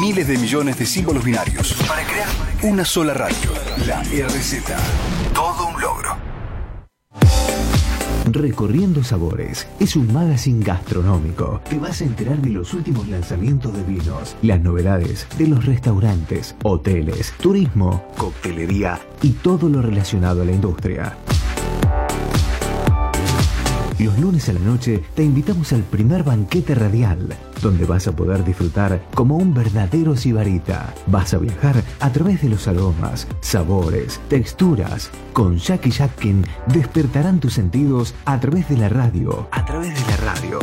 miles de millones de símbolos binarios para crear una sola radio, la RZ. Todo un logro. Recorriendo Sabores es un magazine gastronómico. Te vas a enterar de los últimos lanzamientos de vinos, las novedades de los restaurantes, hoteles, turismo, coctelería y todo lo relacionado a la industria. Los lunes a la noche te invitamos al primer banquete radial, donde vas a poder disfrutar como un verdadero sibarita. Vas a viajar a través de los aromas, sabores, texturas. Con Jackie Jackin despertarán tus sentidos a través de la radio. A través de la radio.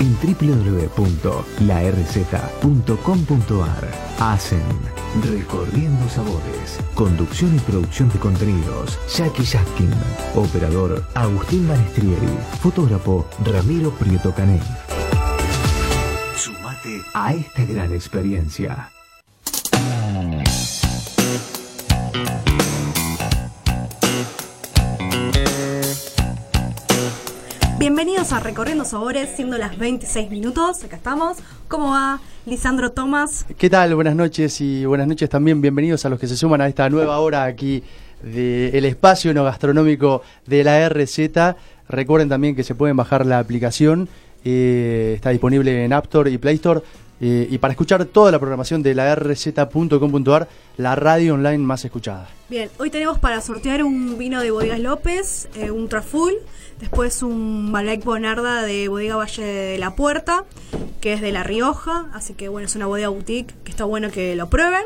En www.larz.com.ar. Hacen Recorriendo Sabores. Conducción y producción de contenidos. Jackie Jackin. Operador Agustín Manestrieri. Fotógrafo Ramiro Prieto Canel. A esta gran experiencia. Bienvenidos a Recorriendo Sabores, siendo las 26 minutos. Acá estamos. ¿Cómo va Lisandro Tomás? ¿Qué tal? Buenas noches y buenas noches también. Bienvenidos a los que se suman a esta nueva hora aquí del espacio no gastronómico de la RZ. Recuerden también que se pueden bajar la aplicación. eh, está disponible en App Store y Play Store. Eh, y para escuchar toda la programación de la rz.com.ar, la radio online más escuchada. Bien, hoy tenemos para sortear un vino de Bodegas López, eh, un Traful, después un Malbec Bonarda de Bodega Valle de la Puerta, que es de La Rioja, así que bueno, es una bodega boutique que está bueno que lo prueben.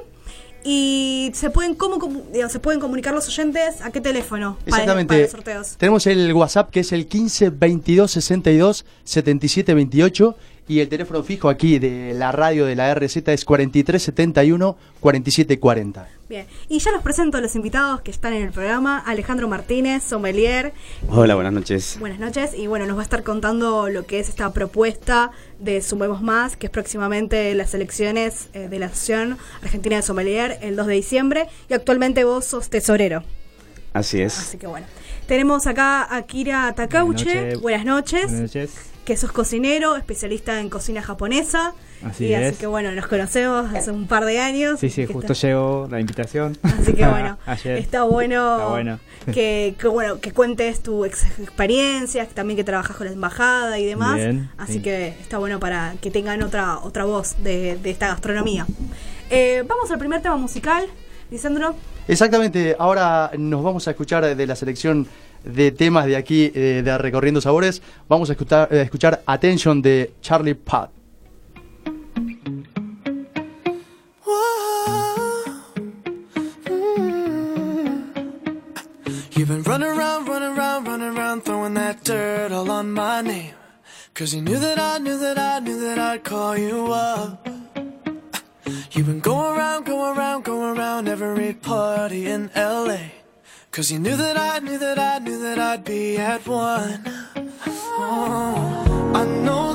Y se pueden, ¿cómo, digamos, se pueden comunicar los oyentes a qué teléfono para, Exactamente. para los sorteos. Tenemos el WhatsApp que es el 15 22 62 77 28 y el teléfono fijo aquí de la radio de la RZ es 43 71 47 40. Bien, y ya los presento a los invitados que están en el programa. Alejandro Martínez, sommelier. Hola, buenas noches. Buenas noches. Y bueno, nos va a estar contando lo que es esta propuesta de Sumemos Más, que es próximamente las elecciones eh, de la Asociación Argentina de Sommelier el 2 de diciembre. Y actualmente vos sos tesorero. Así es. Así que bueno. Tenemos acá a Kira Takauche. Buenas noches. Buenas noches. Que sos cocinero, especialista en cocina japonesa. Así y es. así que bueno, nos conocemos hace un par de años. Sí, sí, justo está- llegó la invitación. Así que bueno, Ayer. está bueno, Está bueno. Que, que, bueno que cuentes tu ex- experiencia, que también que trabajas con la embajada y demás. Bien, Así sí. que está bueno para que tengan otra otra voz de, de esta gastronomía. Eh, vamos al primer tema musical, Lisandro. Exactamente, ahora nos vamos a escuchar de la selección de temas de aquí eh, de Recorriendo Sabores. Vamos a escuchar, eh, escuchar Attention de Charlie Puth. You've been running around, running around, running around, throwing that dirt all on my name. Cause you knew that I knew that I knew that I'd call you up. You've been going around, going around, going around every party in LA. Cause you knew that I knew that I knew that I'd be at one. Oh, I know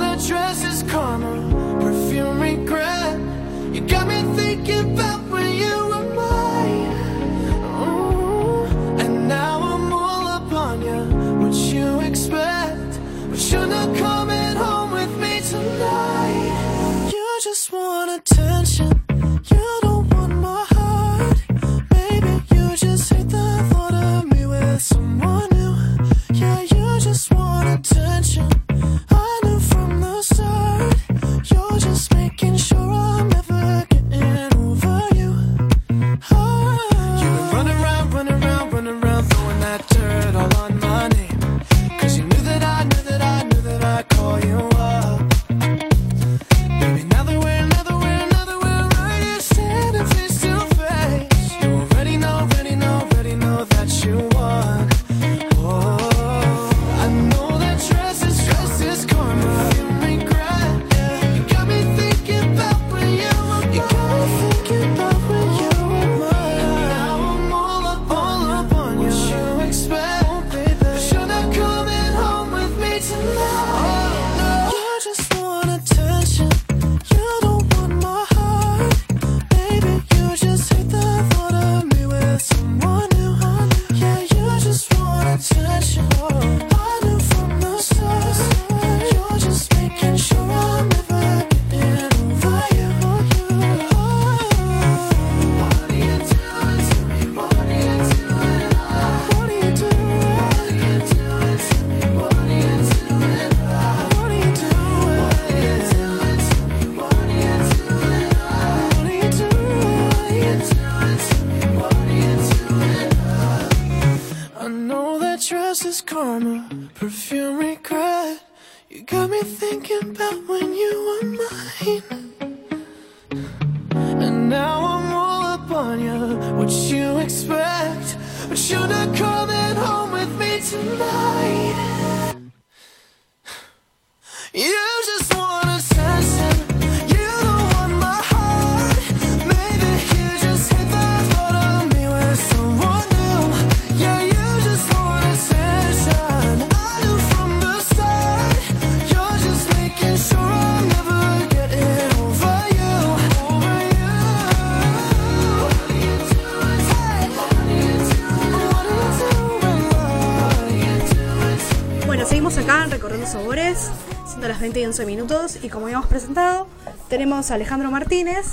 11 minutos, y como habíamos presentado, tenemos a Alejandro Martínez,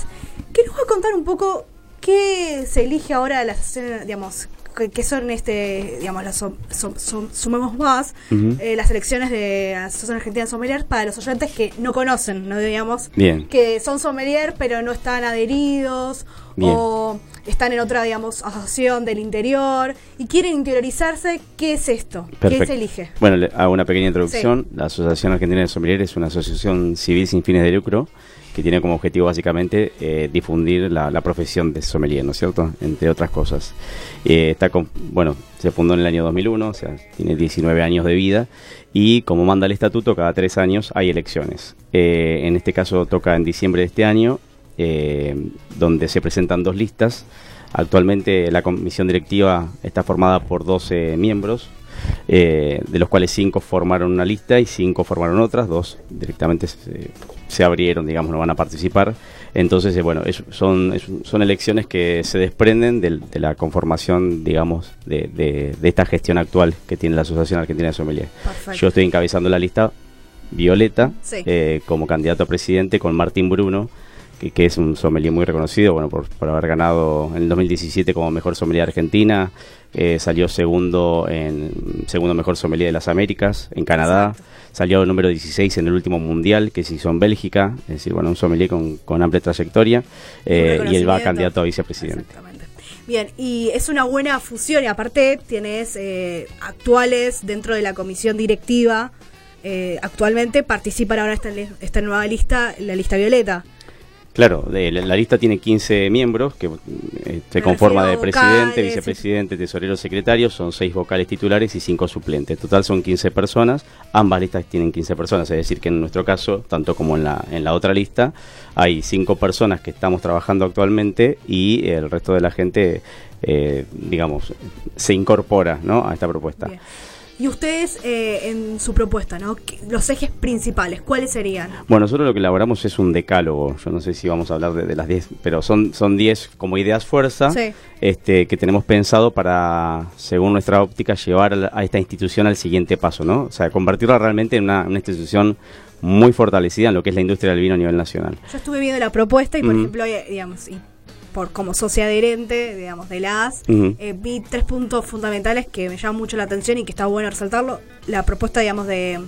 que nos va a contar un poco qué se elige ahora las asociaciones, digamos, que son este, digamos, las som- som- som- sumemos más, eh, las elecciones de la Asociación Argentina de Sommelier para los oyentes que no conocen, no digamos, Bien. que son sommelier pero no están adheridos Bien. o están en otra, digamos, asociación del interior y quieren interiorizarse, ¿qué es esto? ¿Qué se elige? Bueno, le hago una pequeña introducción. La Asociación Argentina de Sommelier es una asociación civil sin fines de lucro que tiene como objetivo básicamente eh, difundir la, la profesión de sommelier, ¿no es cierto? Entre otras cosas. Eh, está con, bueno, se fundó en el año 2001, o sea, tiene 19 años de vida y como manda el estatuto, cada tres años hay elecciones. Eh, en este caso toca en diciembre de este año, eh, donde se presentan dos listas. Actualmente la comisión directiva está formada por 12 miembros, eh, de los cuales 5 formaron una lista y 5 formaron otras, dos directamente se, se abrieron, digamos, no van a participar. Entonces, eh, bueno, es- son, es- son elecciones que se desprenden del- de, la conformación, digamos, de, de- de esta gestión actual que tiene la Asociación Argentina de Sommelier. Perfecto. Yo estoy encabezando la lista Violeta Sí. eh, como candidato a presidente con Martín Bruno, que, que es un sommelier muy reconocido, bueno, por, por haber ganado en el 2017 como mejor sommelier Argentina, eh, salió segundo en segundo mejor sommelier de las Américas en Canadá, Exacto. salió número 16 en el último mundial que se hizo en Bélgica, es decir, bueno, un sommelier con, con amplia trayectoria eh, y él va candidato a vicepresidente. Exactamente. Bien, y es una buena fusión y aparte tienes eh, actuales dentro de la comisión directiva, eh, actualmente participan ahora esta, esta nueva lista, la lista violeta. Claro, de- la, la lista tiene 15 miembros que eh, se conforma de presidente, vicepresidente, tesorero, secretario, son 6 vocales titulares y 5 suplentes. Total son 15 personas, ambas listas tienen 15 personas, es decir que en nuestro caso, tanto como en la, en la otra lista, hay 5 personas que estamos trabajando actualmente y el resto de la gente, eh, digamos, se incorpora ¿no? a esta propuesta. Y ustedes eh, en su propuesta, ¿no? ¿Qué- Los ejes principales, ¿cuáles serían? Bueno, nosotros lo que elaboramos es un decálogo. Yo no sé si vamos a hablar de, de las 10, pero son son 10 como ideas fuerza Sí. este, que tenemos pensado para, según nuestra óptica, llevar a, la- a esta institución al siguiente paso, ¿no? O sea, convertirla realmente en una, una institución muy fortalecida en lo que es la industria del vino a nivel nacional. Yo estuve viendo la propuesta y, por ejemplo, eh, digamos, y por como socia adherente, digamos, de la AS, eh, vi tres puntos fundamentales que me llaman mucho la atención y que está bueno resaltarlo. La propuesta, digamos, de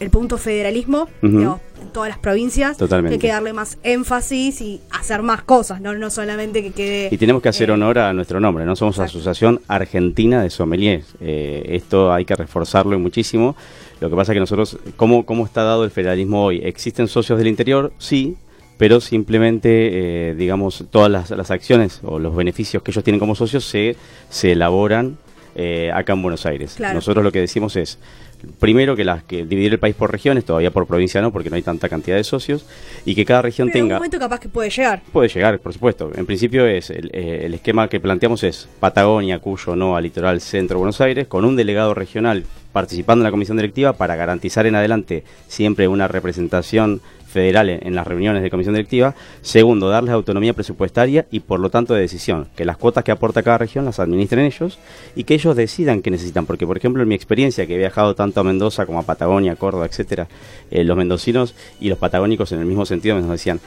el punto federalismo, digamos, en todas las provincias. Totalmente. Hay que darle más énfasis y hacer más cosas, no, no solamente que quede... Y tenemos que hacer eh, honor a nuestro nombre, ¿no? Somos Exacto. Asociación Argentina de Sommeliers. Eh, esto hay que reforzarlo y muchísimo. Lo que pasa es que nosotros, ¿cómo, ¿cómo está dado el federalismo hoy? ¿Existen socios del interior? Sí, pero simplemente, eh, digamos, todas las, las acciones o los beneficios que ellos tienen como socios se, se elaboran eh, acá en Buenos Aires. Claro. Nosotros lo que decimos es, primero que, las, que dividir el país por regiones, todavía por provincia no, porque no hay tanta cantidad de socios, y que cada región pero en un tenga... momento capaz que puede llegar. Puede llegar, por supuesto. En principio es el, eh, el esquema que planteamos es Patagonia, Cuyo, Noa, Litoral, Centro, Buenos Aires, con un delegado regional participando en la comisión directiva para garantizar en adelante siempre una representación federal en, las reuniones de comisión directiva. Segundo, darles autonomía presupuestaria y por lo tanto de decisión, que las cuotas que aporta cada región las administren ellos y que ellos decidan qué necesitan. Porque, por ejemplo, en mi experiencia, que he viajado tanto a Mendoza como a Patagonia, Córdoba, etcétera, eh, los mendocinos y los patagónicos en el mismo sentido nos decían,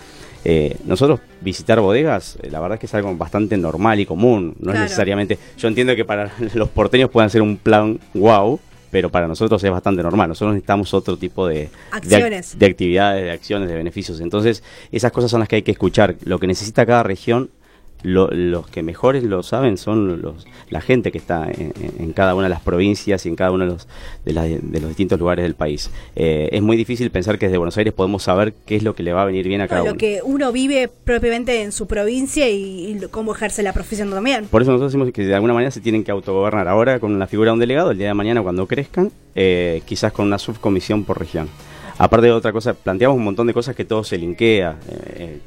eh, nosotros visitar bodegas, eh, la verdad es que es algo bastante normal y común. No Claro. es necesariamente. Yo entiendo que para los porteños puedan ser un plan wow, pero para nosotros es bastante normal. Nosotros necesitamos otro tipo de, de ac- Acciones. de, actividades, de acciones, de beneficios. Entonces, esas cosas son las que hay que escuchar. Lo que necesita cada región lo- los que mejores lo saben son los, la gente que está en, en cada una de las provincias y en cada uno de los, de, la- de los distintos lugares del país. Eh, es muy difícil pensar que desde Buenos Aires podemos saber qué es lo que le va a venir bien a cada lo uno. que uno vive propiamente en su provincia y, y lo- cómo ejerce la profesión también. Por eso nosotros decimos que de alguna manera se tienen que autogobernar ahora con la figura de un delegado, el día de mañana cuando crezcan, eh, quizás con una subcomisión por región. Aparte de otra cosa, planteamos un montón de cosas que todo se linkea. eh, eh.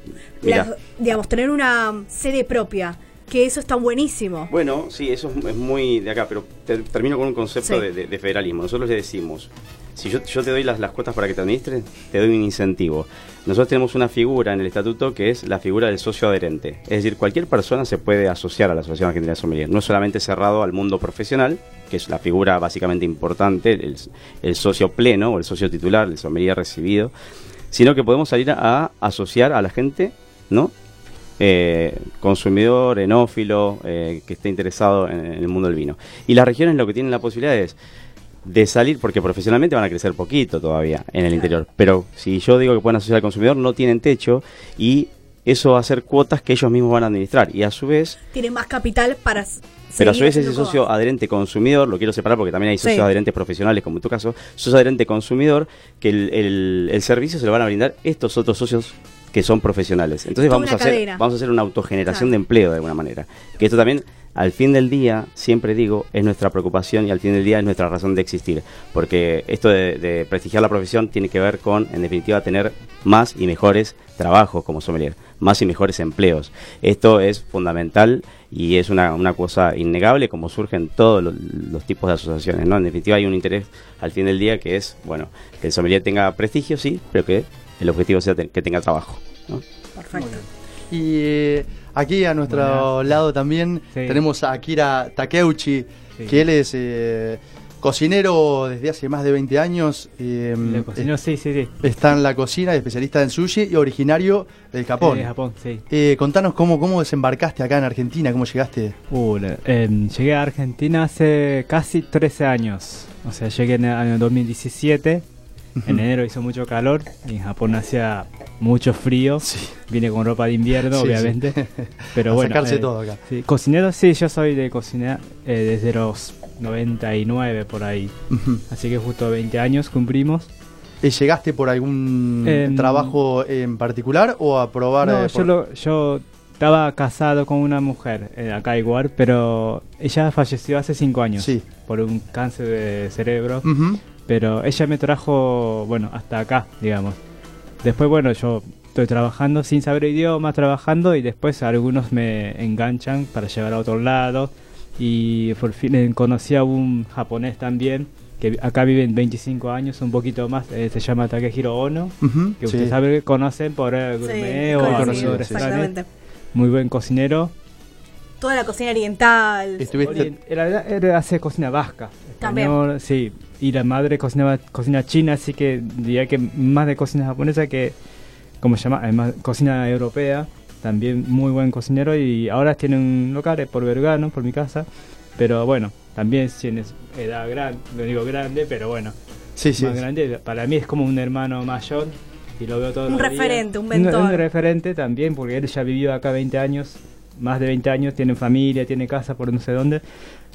La- digamos, tener una sede propia, que eso está buenísimo. Bueno, sí, eso es, muy de acá, pero te- termino con un concepto Sí. de, de- de federalismo. Nosotros le decimos, si yo, yo te doy las, las cuotas para que te administres, te doy un incentivo. Nosotros tenemos una figura en el estatuto que es la figura del socio adherente. Es decir, cualquier persona se puede asociar a la Asociación Argentina de Sommelier. No es solamente cerrado al mundo profesional, que es la figura básicamente importante, el, el socio pleno o el socio titular, el sommelier recibido, sino que podemos salir a asociar a la gente, ¿no? eh, consumidor, enófilo, eh, que esté interesado en, en el mundo del vino. Y las regiones lo que tienen la posibilidad es de salir, porque profesionalmente van a crecer poquito todavía en el interior, pero si yo digo que pueden asociar al consumidor, no tienen techo y eso va a ser cuotas que ellos mismos van a administrar. Y a su vez, Tiene más capital para. pero a su vez ese socio adherente consumidor, lo quiero separar porque también hay socios Sí. adherentes profesionales, como en tu caso, socio adherente consumidor, que el, el- el servicio se lo van a brindar estos otros socios que son profesionales. Entonces vamos a hacer cadena. vamos a hacer una autogeneración Claro. de empleo de alguna manera. Que esto también al fin del día, siempre digo, es nuestra preocupación y al fin del día es nuestra razón de existir. Porque esto de, de prestigiar la profesión tiene que ver con, en definitiva, tener más y mejores trabajos como sommelier, más y mejores empleos. Esto es fundamental y es una, una cosa innegable como surgen todos los, los tipos de asociaciones. ¿no? En definitiva, hay un interés al fin del día que es, bueno, que el sommelier tenga prestigio, sí, pero que el objetivo sea que tenga trabajo. ¿no? Perfecto. Y eh, aquí a nuestro lado también Sí. tenemos a Akira Takeuchi, Sí. que él es eh, cocinero desde hace más de 20 años. eh, Le cocinó, sí, sí, sí. Está en la cocina, especialista en sushi y originario del Japón. Eh, Japón, sí. Eh, contanos cómo, cómo desembarcaste acá en Argentina, cómo llegaste. Uh, em, llegué a Argentina hace casi 13 años. O sea, llegué en el año 2017. En enero hizo mucho calor y en Japón hacía mucho frío. Sí. Vine con ropa de invierno, Sí, obviamente. sí. Pero A bueno. sacarse eh, todo acá. Cocinero, sí, yo soy de cocinar eh, desde los 99 por ahí. Así que justo 20 años cumplimos. ¿Llegaste por algún Em, trabajo en particular o a probar? No, eh, yo, lo- yo estaba casado con una mujer eh, acá igual, pero ella falleció hace 5 años Sí. por un cáncer de cerebro. Pero ella me trajo, bueno, hasta acá, digamos. Después, bueno, yo estoy trabajando sin saber idioma, trabajando y después algunos me enganchan para llevar a otro lado. Y por fin eh, conocí a un japonés también, que acá vive en 25 años, un poquito más, eh, se llama Takehiro Ono, Ujú, que sí. ustedes saben, conocen por el Sí, gourmet o conocido, sí. Muy buen cocinero. Toda la cocina oriental. Estuviste- Orient- él, él hace cocina vasca. También. español, Sí, y la madre cocinaba cocina china, así que diría que más de cocina japonesa que, como se llama, además cocina europea. También muy buen cocinero y ahora tiene un local por Vergano, por mi casa. Pero bueno, también tiene edad grande, no digo grande, pero bueno, Sí, sí. más grande. Para mí es como un hermano mayor y lo veo todo Un los días. referente, un mentor. Un, referente también, porque él ya ha vivido acá 20 años, más de 20 años, tiene familia, tiene casa por no sé dónde.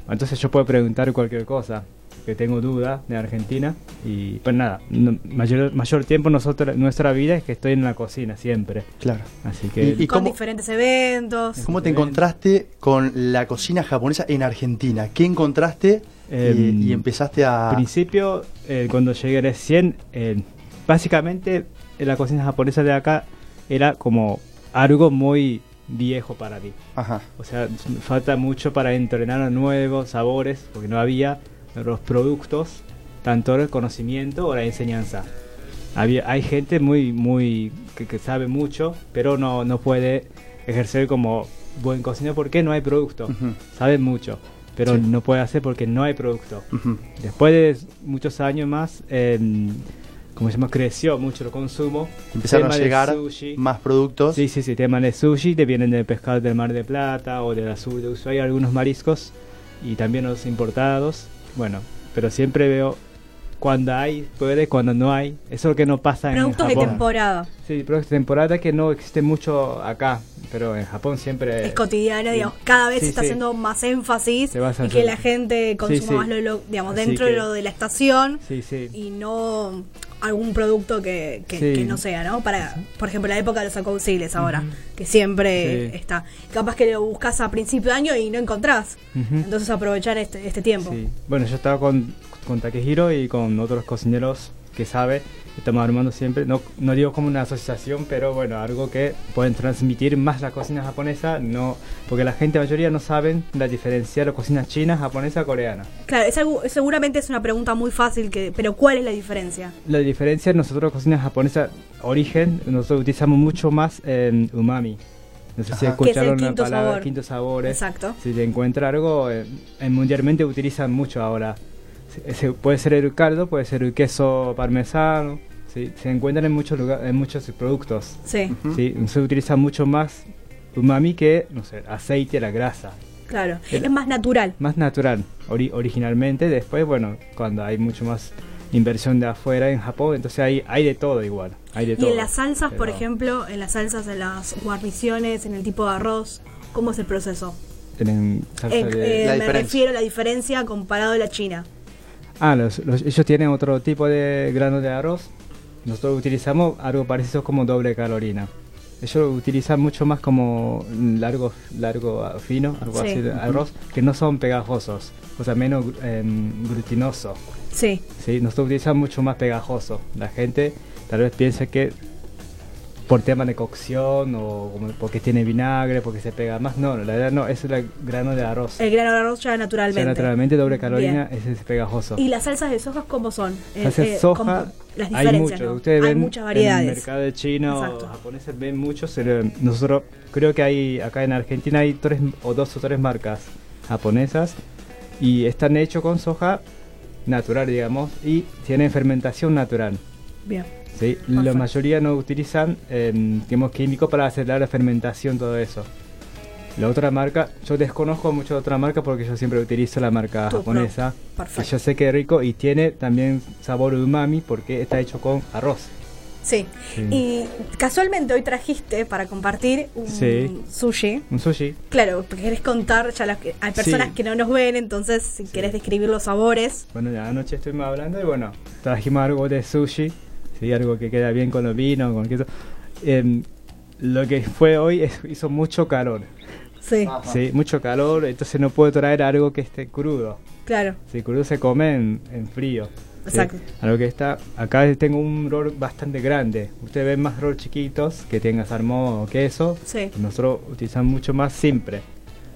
Entonces yo puedo preguntar cualquier cosa que tengo duda de Argentina y pues nada, no- mayor, mayor tiempo nosotros, nuestra vida es que estoy en la cocina siempre. Claro. Así que Y- y con cómo- diferentes eventos. ¿Cómo te encontraste con la cocina japonesa en Argentina? ¿Qué encontraste y- Em, y, empezaste a... Al principio, eh, cuando llegué recién, eh, básicamente eh, la cocina japonesa de acá era como algo muy viejo para mí. Ajá. O sea, falta mucho para entrenar a nuevos sabores, porque no había los productos, tanto el conocimiento o la enseñanza. Había, hay gente muy, muy, que, que sabe mucho, pero no, no puede ejercer como buen cocinero porque no hay producto. Sabe mucho, pero Sí. no puede hacer porque no hay producto. Ujú. Después de muchos años más, eh, como se llama, creció mucho el consumo. Empezaron a llegar más productos. Sí, sí, sí, tema de sushi, te vienen del pescado del Mar de Plata o del azul de Ushuaia, algunos mariscos y también los importados. Bueno, pero siempre veo cuando hay, puede, cuando no hay. Eso es lo que no pasa Productos en de Japón. temporada. Sí, productos de temporada que no existe mucho acá. pero en Japón siempre Es cotidiano, digamos, cada vez Sí, se está sí. haciendo más énfasis en- que la gente consuma más lo, lo- digamos, Así dentro de lo de la estación Sí, sí. y no algún producto que, que, Sí. que no sea, ¿no? Para, por ejemplo, la época de los acauciles ahora, que siempre Sí. está. Capaz que lo buscas a principio de año y no encontrás. Ujú. Entonces aprovechar este, este tiempo. Sí. Bueno, yo estaba con, con Takehiro y con otros cocineros que sabe, estamos armando siempre, no, no digo como una asociación, pero bueno, algo que pueden transmitir más la cocina japonesa, no porque la gente mayoría no saben la diferencia de la cocina china, japonesa, coreana. Claro, es algo- seguramente es una pregunta muy fácil, que, pero ¿cuál es la diferencia? La diferencia, nosotros cocina japonesa, origen, nosotros utilizamos mucho más eh, umami. No sé si Ajá. Que es escucharon la palabra sabor. quinto sabores. Exacto. Si te encuentra algo, eh, eh, mundialmente utilizan mucho ahora. Se- se- puede ser el caldo, puede ser el queso parmesano. ¿Sí? Se encuentran en muchos lugares, en muchos productos. Sí, ¿sí? Se utiliza mucho más umami que, no sé, aceite, la grasa. claro. El- Es más natural. Más natural, ori- originalmente. Después, bueno, cuando hay mucho más inversión de afuera en Japón, entonces hay, hay de todo igual. Hay de Y todo. en las salsas, por ejemplo, en las salsas, en las guarniciones, en el tipo de arroz, ¿cómo es el proceso? Eh, de- eh, La me diferencia. refiero a la diferencia comparado a la China. Ah, los, los- ellos tienen otro tipo de grano de arroz. Nosotros utilizamos algo parecido como doble calorina. Ellos lo utilizan mucho más como largo, largo ah, fino, algo Sí. así de arroz, que no son pegajosos, o sea, menos em, glutinoso. Sí, ¿sí? Nosotros utilizamos mucho más pegajoso. La gente tal vez piense que por tema de cocción o como porque tiene vinagre, porque se pega más. No, la verdad no, es el grano de arroz. el grano de arroz ya O sea, naturalmente. naturalmente doble calorina Bien. es ese pegajoso. ¿Y las salsas de soja cómo son? Eh, Salsa de eh, soja, las hay. ¿no? Ustedes Hay ven muchas En variedades. el mercado chino Exacto. japoneses ven muchos. Nosotros creo que hay acá en Argentina hay tres o dos o tres marcas japonesas y están hechos con soja natural, digamos, y tienen fermentación natural. Bien. ¿Sí? La mayoría no utilizan eh, digamos, químicos para acelerar la fermentación, todo eso. La otra marca, yo desconozco mucho de otra marca porque yo siempre utilizo la marca japonesa. propio. Que yo sé que es rico y tiene también sabor umami porque está hecho con arroz. Sí. Sí. Y casualmente hoy trajiste para compartir un Sí. sushi. Un sushi. Claro, porque querés contar, ya las que- hay personas Sí. que no nos ven, entonces si querés describir los sabores. Bueno, ya anoche estuvimos hablando y bueno, trajimos algo de sushi. Sí, algo que queda bien con los vinos, con queso. Em, lo que fue hoy es, hizo mucho calor. Sí, Sí, mucho calor, entonces no puedo traer algo que esté crudo. claro. Si crudo se come en, en frío. ¿sí? Exacto. Algo que está. Acá tengo un rol bastante grande. Ustedes ven más rol chiquitos que tenga salmón o queso. Sí. Nosotros utilizamos mucho más simple.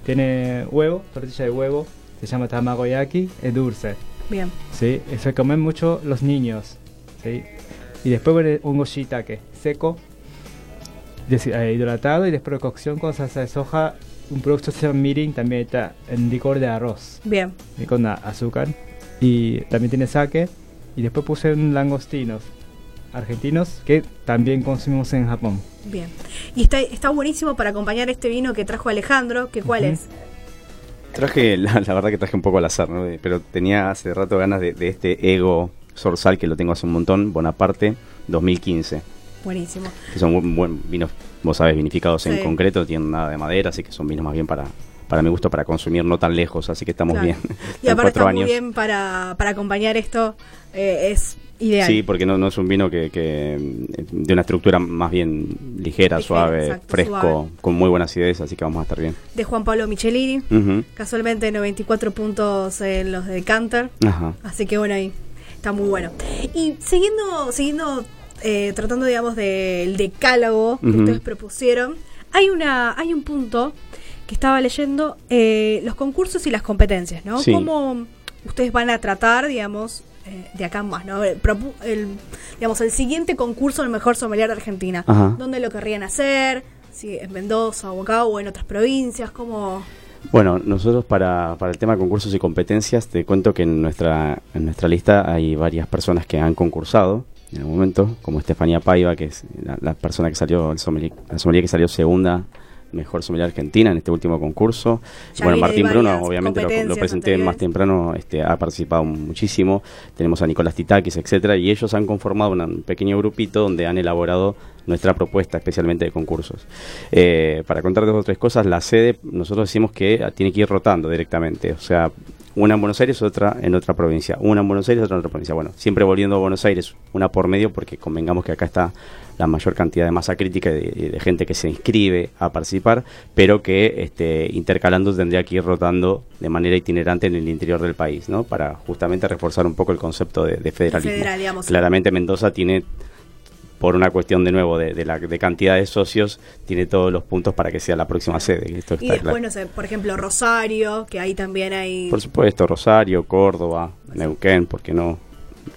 Tiene huevo, tortilla de huevo. Se llama tamagoyaki, es dulce. Bien. ¿sí? Eso comen mucho los niños. ¿sí? Y después un shiitake seco, eh, hidratado y después de cocción con salsa de soja. Un producto se llama mirin, también está en licor de arroz Bien. y con azúcar. Y también tiene sake. Y después puse un langostinos argentinos que también consumimos en Japón. Bien. Y está, está buenísimo para acompañar este vino que trajo Alejandro, que cuál es. Traje, la, la verdad que traje un poco al azar, ¿no? pero tenía hace rato ganas de, de este ego Sorsal que lo tengo hace un montón, Bonaparte 2015, Buenísimo. que son buen, buen vinos, vos sabés, vinificados en concreto, tienen nada de madera, así que son vinos más bien para, para mi gusto, para consumir no tan lejos, así que estamos Claro. bien. Y aparte está años. muy bien para, para acompañar esto, eh, es ideal. Sí, porque no, no es un vino que, que, de una estructura más bien ligera, Ligera, suave, exacto, fresco, suave. con muy buena acidez, así que vamos a estar bien. De Juan Pablo Michelini. Ujú. Casualmente 94 puntos en los de Canter. Ajá. Así que bueno, ahí está muy bueno. Y siguiendo, siguiendo eh, tratando, digamos, del decálogo que ustedes propusieron, hay una, hay un punto que estaba leyendo, eh, los concursos y las competencias, ¿no? Sí. ¿Cómo ustedes van a tratar, digamos, eh, de acá en más, ¿no? El, digamos, el siguiente concurso del mejor sommelier de Argentina. Ajá. ¿Dónde lo querrían hacer? Si en Mendoza o acá o en otras provincias, ¿cómo...? Bueno, nosotros para, para el tema de concursos y competencias, te cuento que en nuestra, en nuestra lista hay varias personas que han concursado en el momento, como Estefanía Paiva, que es la, la persona que salió, el sommelier, la sommelier que salió segunda mejor sommelier argentina en este último concurso. Ya bueno, Martín Bruno, obviamente lo, presenté anteriores. más temprano, este, ha participado muchísimo. Tenemos a Nicolás Titakis, etcétera, y ellos han conformado un pequeño grupito donde han elaborado nuestra propuesta, especialmente de concursos. Eh, para contar dos o tres cosas, la sede, nosotros decimos que tiene que ir rotando directamente, o sea, una en Buenos Aires, otra en otra provincia, una en Buenos Aires, otra en otra provincia. Bueno, siempre volviendo a Buenos Aires, una por medio, porque convengamos que acá está la mayor cantidad de masa crítica y de, de gente que se inscribe a participar, pero que este, intercalando tendría que ir rotando de manera itinerante en el interior del país, ¿no? Para justamente reforzar un poco el concepto de, de federalismo. Federal, digamos. Claramente Mendoza tiene por una cuestión de nuevo de, de la de cantidad de socios, tiene todos los puntos para que sea la próxima sede. Esto Y después, claro. no sé, por ejemplo, Rosario, que ahí también hay... Por supuesto, Rosario, Córdoba, Neuquén, ¿por qué no?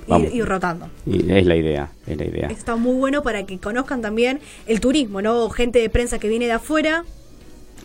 Vamos. Ir, ir rotando. Y es la idea, es la idea. Está muy bueno para que conozcan también el turismo, ¿no? Gente de prensa que viene de afuera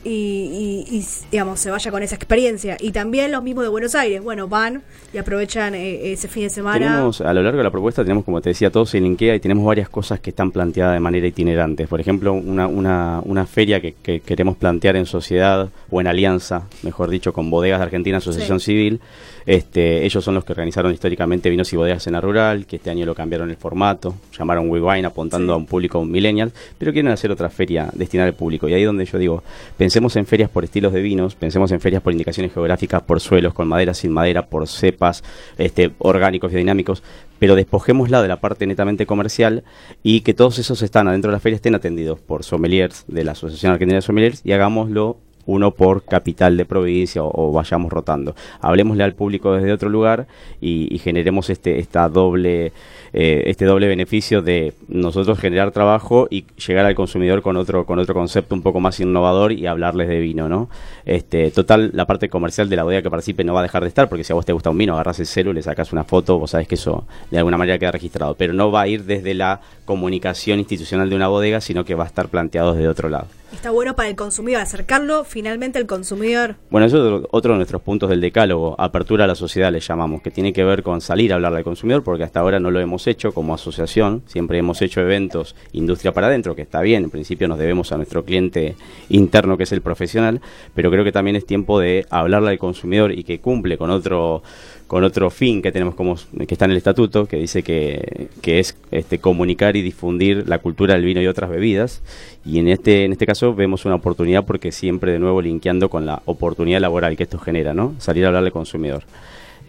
y, y- y, digamos, se vaya con esa experiencia. Y también los mismos de Buenos Aires, bueno, van y aprovechan eh, ese fin de semana. Tenemos, a lo largo de la propuesta tenemos, como te decía, todo se linkea y tenemos varias cosas que están planteadas de manera itinerante. Por ejemplo, una, una, una feria que, que queremos plantear en sociedad o en alianza, mejor dicho, con Bodegas de Argentina, Asociación Sí. Civil. Este, ellos son los que organizaron históricamente vinos y bodegas en la rural, que este año lo cambiaron el formato, llamaron We Wine apuntando Sí. a un público millennial, pero quieren hacer otra feria destinada al público. Y ahí donde yo digo, pensemos en ferias por estilos de vinos, pensemos en ferias por indicaciones geográficas, por suelos, con madera, sin madera, por cepas, este, orgánicos, biodinámicos, pero despojémosla de la parte netamente comercial y que todos esos están adentro de la feria estén atendidos por sommeliers de la Asociación Argentina de Sommeliers y hagámoslo uno por capital de provincia o, o vayamos rotando. Hablemosle al público desde otro lugar y, y generemos este esta doble eh, este doble beneficio de nosotros generar trabajo y llegar al consumidor con otro con otro concepto un poco más innovador y hablarles de vino, ¿no? Este, total la parte comercial de la bodega que participe no va a dejar de estar porque si a vos te gusta un vino, agarras el celu, le sacas una foto, vos sabés que eso de alguna manera queda registrado, pero no va a ir desde la comunicación institucional de una bodega, sino que va a estar planteado desde otro lado. Está bueno para el consumidor, acercarlo finalmente al consumidor. Bueno, eso es otro- de nuestros puntos del decálogo, apertura a la sociedad le llamamos, que tiene que ver con salir a hablarle al consumidor, porque hasta ahora no lo hemos hecho como asociación, siempre hemos hecho eventos industria para adentro, que está bien, en principio nos debemos a nuestro cliente interno, que es el profesional, pero creo que también es tiempo de hablarle al consumidor y que cumple con otro con otro fin que tenemos como que está en el estatuto que dice que, que es este comunicar y difundir la cultura del vino y otras bebidas y en este en este caso vemos una oportunidad porque siempre de nuevo linkeando con la oportunidad laboral que esto genera no salir a hablarle al consumidor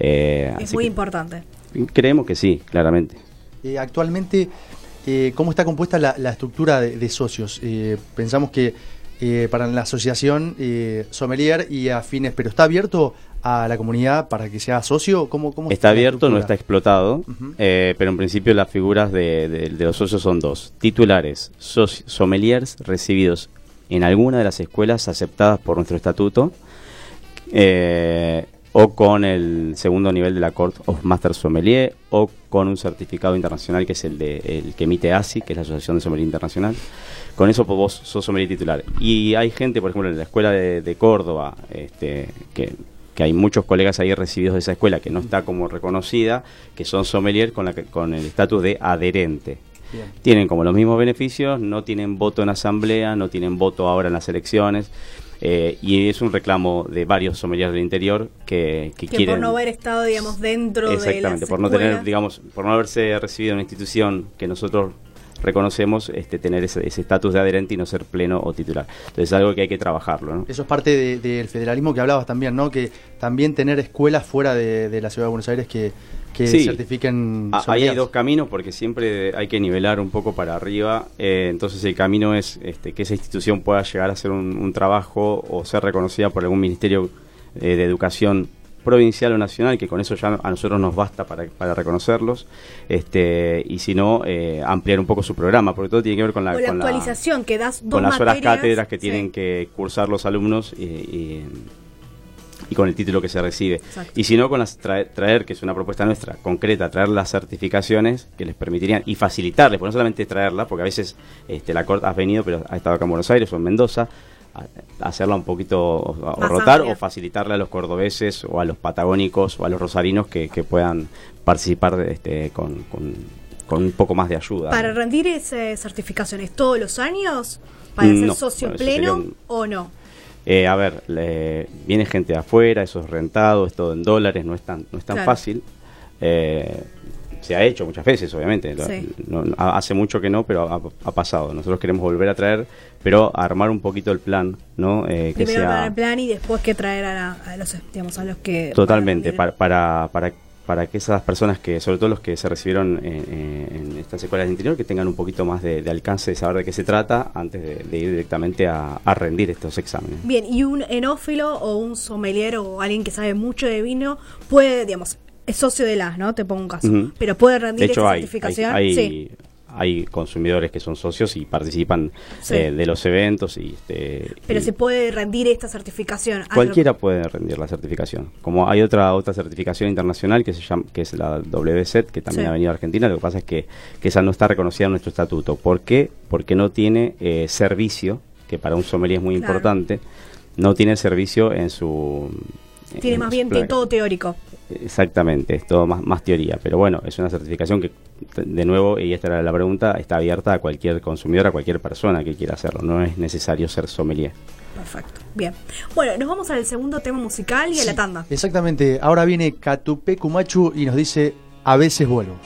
Eh, Es así muy que importante. creemos que sí claramente Eh, actualmente, eh, ¿cómo está compuesta la, la estructura de, de socios? Eh, pensamos que eh, para la asociación eh, sommelier y afines, pero ¿está abierto a la comunidad para que sea socio? ¿Cómo, cómo Está la abierto, no está explotado, eh, pero en principio las figuras de, de- de los socios son dos. Titulares, sommeliers recibidos en alguna de las escuelas aceptadas por nuestro estatuto eh, o con el segundo nivel de la Court of Master Sommelier o con un certificado internacional que es el, de, el que emite ASI, que es la Asociación de Sommelier Internacional. Con eso pues, vos sos sommelier titular. Y hay gente, por ejemplo, en la escuela de, de Córdoba, este, que, que hay muchos colegas ahí recibidos de esa escuela que no está como reconocida, que son sommelier con, la, que- con el estatus de adherente. Bien. Tienen como los mismos beneficios, no tienen voto en asamblea, no tienen voto ahora en las elecciones. eh, y es un reclamo de varios sommeliers del interior que, que Que quieren... por no haber estado, digamos, dentro de las Exactamente, por no tener, digamos, por no haberse recibido en una institución que nosotros reconocemos, este, tener ese estatus de adherente y no ser pleno o titular. Entonces es algo que hay que trabajarlo, ¿no? Eso es parte de- del federalismo que hablabas también, ¿no? Que también tener escuelas fuera de, de la ciudad de Buenos Aires que, que Sí. certifiquen. Ah, Ahí hay dos caminos porque siempre hay que nivelar un poco para arriba. eh, entonces el camino es este, que esa institución pueda llegar a hacer un, un trabajo o ser reconocida por algún ministerio eh, de educación provincial o nacional, que con eso ya a nosotros nos basta para, para reconocerlos, este y si no, eh, ampliar un poco su programa, porque todo tiene que ver con la, con la- actualización, que das dos con las horas cátedras que sí. tienen que cursar los alumnos y, y- y con el título que se recibe. Exacto. Y si no, con las traer, traer, que es una propuesta nuestra, concreta, traer las certificaciones que les permitirían y facilitarles, porque no solamente traerla, porque a veces este, la Corte has venido, pero ha estado acá en Buenos Aires o en Mendoza, hacerla un poquito o, o Más rotar o facilitarle a los cordobeses o a los patagónicos o a los rosarinos que, que puedan participar este, con, con- con un poco más de ayuda. Para ¿no? rendir esas certificaciones todos los años, para ser socio pleno un- o no. Eh, a ver, le- viene gente de afuera, eso es rentado, es todo en dólares, no es tan, no es tan Claro. fácil. Eh, se ha hecho muchas veces, obviamente. Sí. no- hace mucho que no, pero ha, ha pasado. Nosotros queremos volver a traer, pero armar un poquito el plan, ¿no? Eh, que Primero sea para el plan y después que traer a, la- a los, digamos, a los que... totalmente para- para, para, para, que esas personas que, sobre todo los que se recibieron en, en- en estas escuelas de interior, que tengan un poquito más de, de alcance de saber de qué se trata antes de, de ir directamente a, a rendir estos exámenes. Bien, y un enófilo o un sommelier o alguien que sabe mucho de vino puede, digamos, es socio de las, ¿no? Te pongo un caso. Pero puede rendir De hecho, esta hay, certificación. hay, hay, sí. Hay consumidores que son socios y participan Sí. eh, de los eventos. y, este, Pero y se puede rendir esta certificación. Cualquiera puede rendir la certificación. Como hay otra otra certificación internacional que se llama que es la WSET, que también Sí. ha venido a Argentina, lo que pasa es que, que esa no está reconocida en nuestro estatuto. ¿Por qué? Porque no tiene eh, servicio, que para un sommelier es muy Claro. importante, no tiene servicio en su... Tiene en más bien todo teórico. Exactamente, es todo más, más teoría. Pero bueno, es una certificación que, de nuevo, y esta era la pregunta, está abierta a cualquier consumidor, a cualquier persona que quiera hacerlo. No es necesario ser sommelier. Perfecto. Bien. Bueno, nos vamos al segundo tema musical y a la tanda. Exactamente. Ahora viene Catupe Kumachu y nos dice, a veces vuelvo.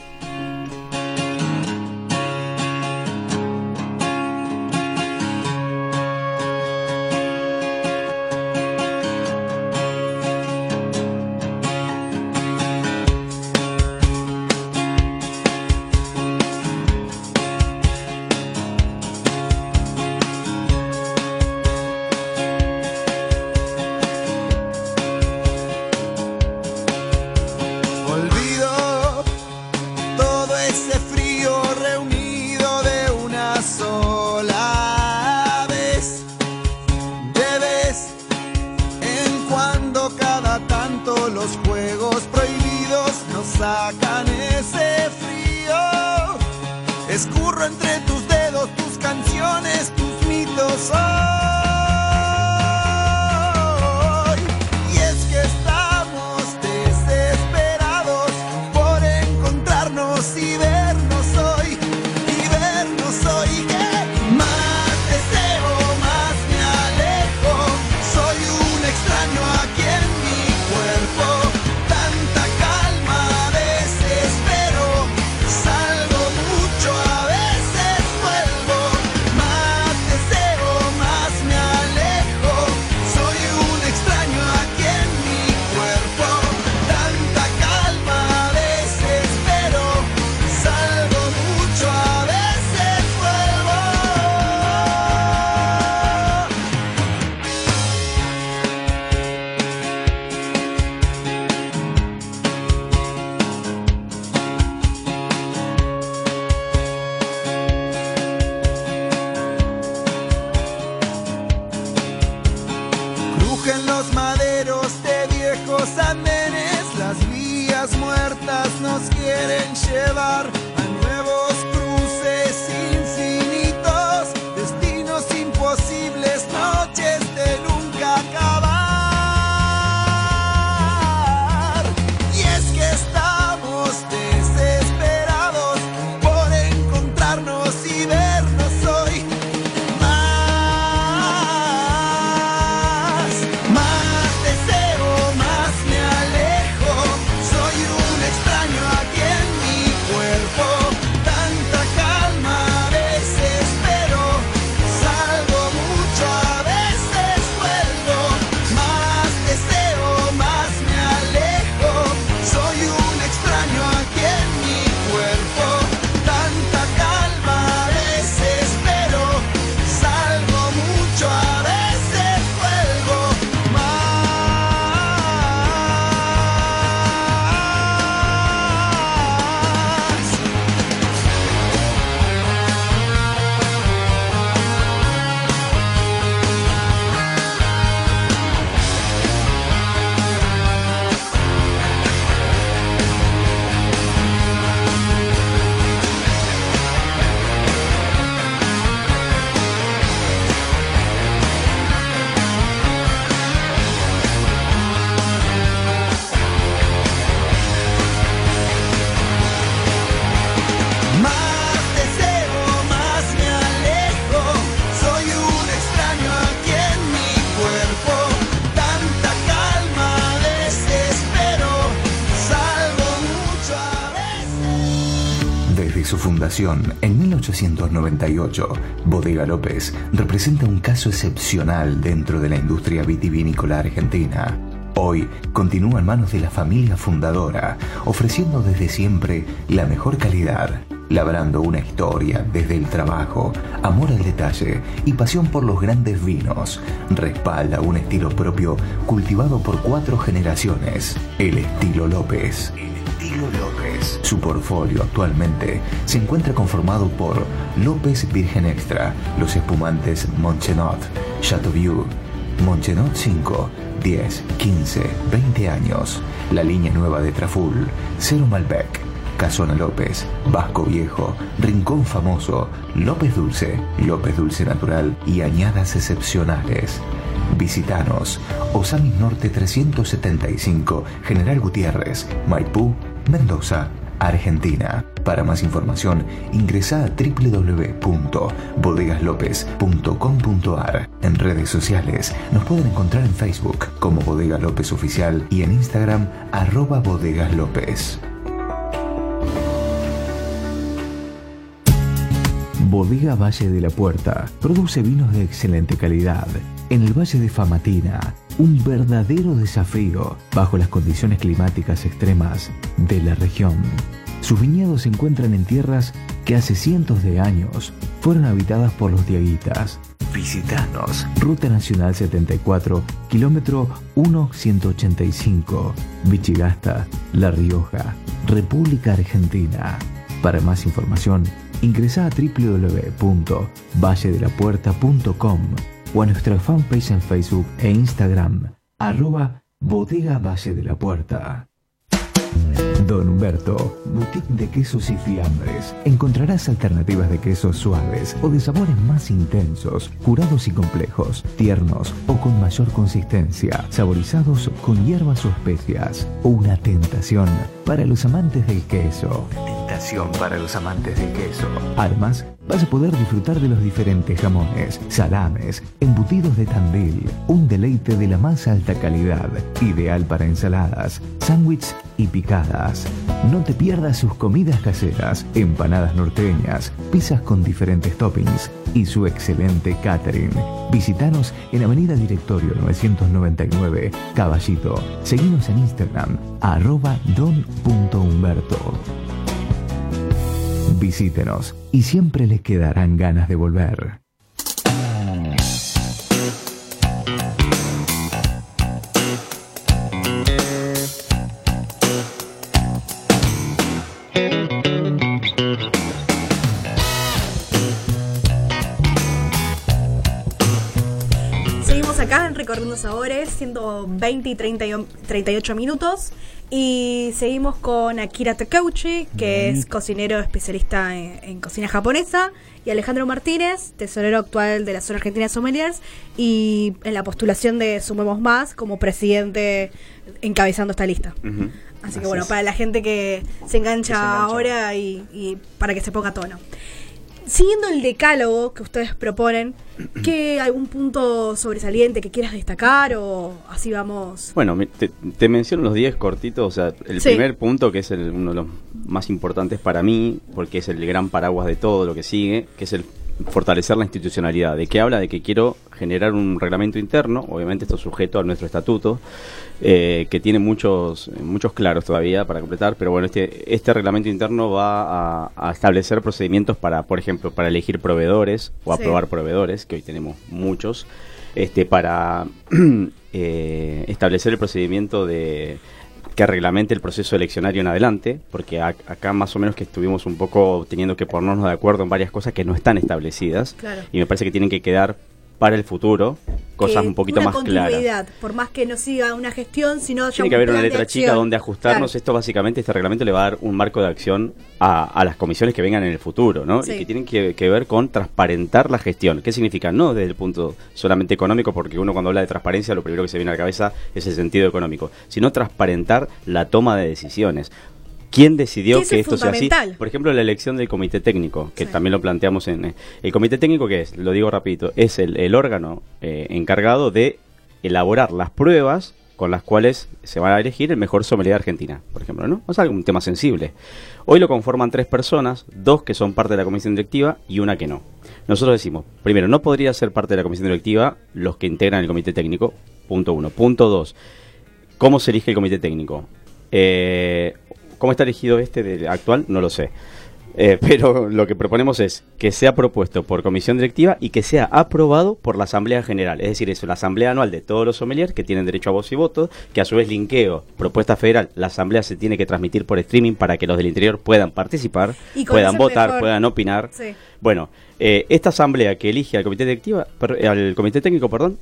En 1898, Bodega López representa un caso excepcional dentro de la industria vitivinícola argentina. Hoy continúa en manos de la familia fundadora, ofreciendo desde siempre la mejor calidad, labrando una historia desde el trabajo, amor al detalle y pasión por los grandes vinos. Respalda un estilo propio cultivado por cuatro generaciones, el estilo López. Su portfolio actualmente se encuentra conformado por López Virgen Extra, los espumantes Monchenot, Chateauvieux, Monchenot 5, 10, 15, 20 años. La línea nueva de Traful, Cero Malbec, Casona López, Vasco Viejo, Rincón Famoso, López Dulce, López Dulce Natural y añadas excepcionales. Visitanos, Osamis Norte 375, General Gutiérrez, Maipú, Mendoza, Argentina. Para más información, ingresa a www.bodegaslopez.com.ar. En redes sociales nos pueden encontrar en Facebook como Bodega López Oficial y en Instagram arroba Bodegas López. Bodega Valle de la Puerta produce vinos de excelente calidad en el Valle de Famatina, un verdadero desafío bajo las condiciones climáticas extremas de la región. Sus viñedos se encuentran en tierras que hace cientos de años fueron habitadas por los diaguitas. Visitanos. Ruta Nacional 74, kilómetro 1185, Vichigasta, La Rioja, República Argentina. Para más información, ingresa a www.valledelapuerta.com o a nuestra fanpage en Facebook e Instagram, arroba Bodega Valle de la Puerta. Don Humberto, boutique de quesos y fiambres. Encontrarás alternativas de quesos suaves o de sabores más intensos, curados y complejos, tiernos o con mayor consistencia, saborizados con hierbas o especias. Una tentación para los amantes del queso. Tentación para los amantes del queso. Además, vas a poder disfrutar de los diferentes jamones, salames, embutidos de Tandil, un deleite de la más alta calidad, ideal para ensaladas, sándwiches y picadas. No te pierdas sus comidas caseras, empanadas norteñas, pizzas con diferentes toppings y su excelente catering. Visítanos en Avenida Directorio 999, Caballito. Seguimos en Instagram, arroba don.humberto. Visítenos y siempre les quedarán ganas de volver. Sabores, 120 y 30 y 38 minutos. Y seguimos con Akira Takeuchi, que es cocinero especialista en, en cocina japonesa. Y Alejandro Martínez, tesorero actual de la Zona Argentina de Sommeliers. Y en la postulación de Sumemos Más como presidente encabezando esta lista. Así que bueno, es. para la gente que se engancha, Que se engancha. ahora y, y para que se ponga a tono. Siguiendo el decálogo que ustedes proponen, ¿qué algún punto sobresaliente que quieras destacar o así vamos? Bueno, te, te menciono los 10 cortitos. O sea, el Sí. primer punto, que es el- uno de los más importantes para mí, porque es el gran paraguas de todo lo que sigue, que es el fortalecer la institucionalidad. ¿De qué habla? De que quiero generar un reglamento interno, obviamente esto es sujeto a nuestro estatuto, eh, que tiene muchos muchos claros todavía para completar, pero bueno, este, este reglamento interno va a, a establecer procedimientos para, por ejemplo, para elegir proveedores o Sí. aprobar proveedores, que hoy tenemos muchos, este para eh, establecer el procedimiento de que reglamente el proceso eleccionario en adelante, porque ac- acá más o menos que estuvimos un poco teniendo que ponernos de acuerdo en varias cosas que no están establecidas Claro. y me parece que tienen que quedar para el futuro cosas Que un poquito una más claras. Por más que no siga una gestión, sino Tiene que haber una letra chica donde ajustarnos. Claro. Esto básicamente, este reglamento le va a dar un marco de acción a, a las comisiones que vengan en el futuro, ¿no? Sí. Y que tienen que, que ver con transparentar la gestión. ¿Qué significa? No desde el punto solamente económico, porque uno cuando habla de transparencia lo primero que se viene a la cabeza es el sentido económico, sino transparentar la toma de decisiones. ¿Quién decidió Que esto sea así? Por ejemplo, la elección del comité técnico, que Sí. también lo planteamos en... eh, El comité técnico, que es? Lo digo rapidito, es el, el órgano eh, encargado de elaborar las pruebas con las cuales se va a elegir el mejor sommelier de Argentina, por ejemplo, ¿no? O sea, un tema sensible. Hoy lo conforman tres personas, dos que son parte de la comisión directiva y una que no. Nosotros decimos, primero, no podría ser parte de la comisión directiva los que integran el comité técnico, punto uno. Punto dos, ¿cómo se elige el comité técnico? Eh, ¿Cómo está elegido este de- actual? No lo sé. Eh, pero lo que proponemos es que sea propuesto por comisión directiva y que sea aprobado por la Asamblea General. Es decir, es la Asamblea Anual de todos los sommeliers que tienen derecho a voz y voto, que a su vez linkeo, propuesta federal, la Asamblea se tiene que transmitir por streaming para que los del interior puedan participar, puedan votar, mejor. puedan opinar. Sí. Bueno, eh, esta Asamblea que elige al comité directiva, per- al comité técnico, perdón,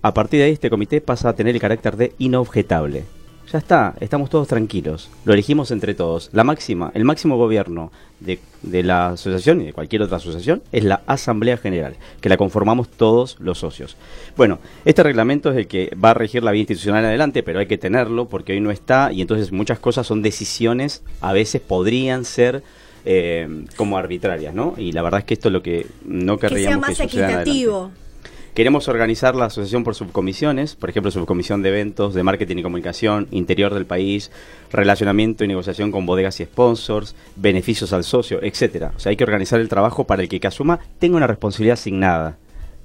a partir de ahí este comité pasa a tener el carácter de inobjetable. Ya está, estamos todos tranquilos. Lo elegimos entre todos. La máxima, el máximo gobierno de, de la asociación y de cualquier otra asociación es la Asamblea General, que la conformamos todos los socios. Bueno, este reglamento es el que va a regir la vida institucional adelante, pero hay que tenerlo porque hoy no está y entonces muchas cosas son decisiones, a veces podrían ser eh, como arbitrarias, ¿no? Y la verdad es que esto es lo que no Que sea querríamos que, más suceda en adelante. Queremos organizar la asociación por subcomisiones, por ejemplo, subcomisión de eventos, de marketing y comunicación, interior del país, relacionamiento y negociación con bodegas y sponsors, beneficios al socio, etcétera. O sea, hay que organizar el trabajo para el que, que asuma tenga una responsabilidad asignada,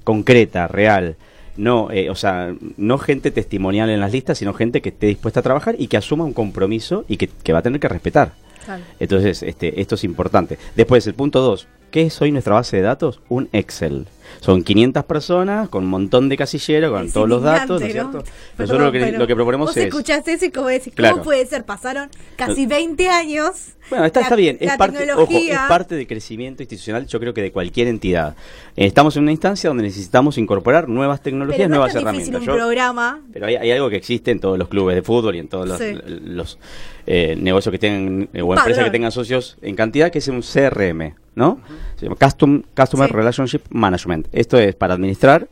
concreta, real. No, eh, o sea, no gente testimonial en las listas, sino gente que esté dispuesta a trabajar y que asuma un compromiso y que, que va a tener que respetar. Claro. Entonces, este, esto es importante. Después, el punto 2. ¿Qué es hoy nuestra base de datos? Un Excel. Son 500 personas con un montón de casilleros, con Es todos los datos, ¿no es cierto? ¿no? Nosotros lo que, lo que proponemos vos es... escuchaste eso y como decís, ¿cómo Claro. puede ser? Pasaron casi 20 años. Bueno, está, La- está bien, es parte, ojo, es parte del crecimiento institucional, yo creo que de cualquier entidad. Estamos en una instancia donde necesitamos incorporar nuevas tecnologías, Pero no nuevas es herramientas. un Yo- programa. Pero hay, hay algo que existe en todos los clubes de fútbol y en todos los, Sí. los, eh, negocios que tengan o empresas que tengan socios en cantidad, que es un CRM, ¿no? Se llama Custom, Customer Sí. Relationship Management. Esto es para administrar,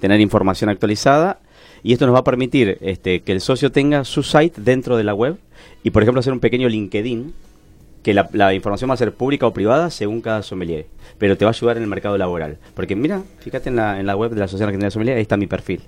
tener información actualizada y esto nos va a permitir este, que el socio tenga su site dentro de la web y, por ejemplo, hacer un pequeño LinkedIn que la, la información va a ser pública o privada según cada sommelier, pero te va a ayudar en el mercado laboral. Porque mira, fíjate en la, en la web de la Asociación Argentina de Sommelier, ahí está mi perfil.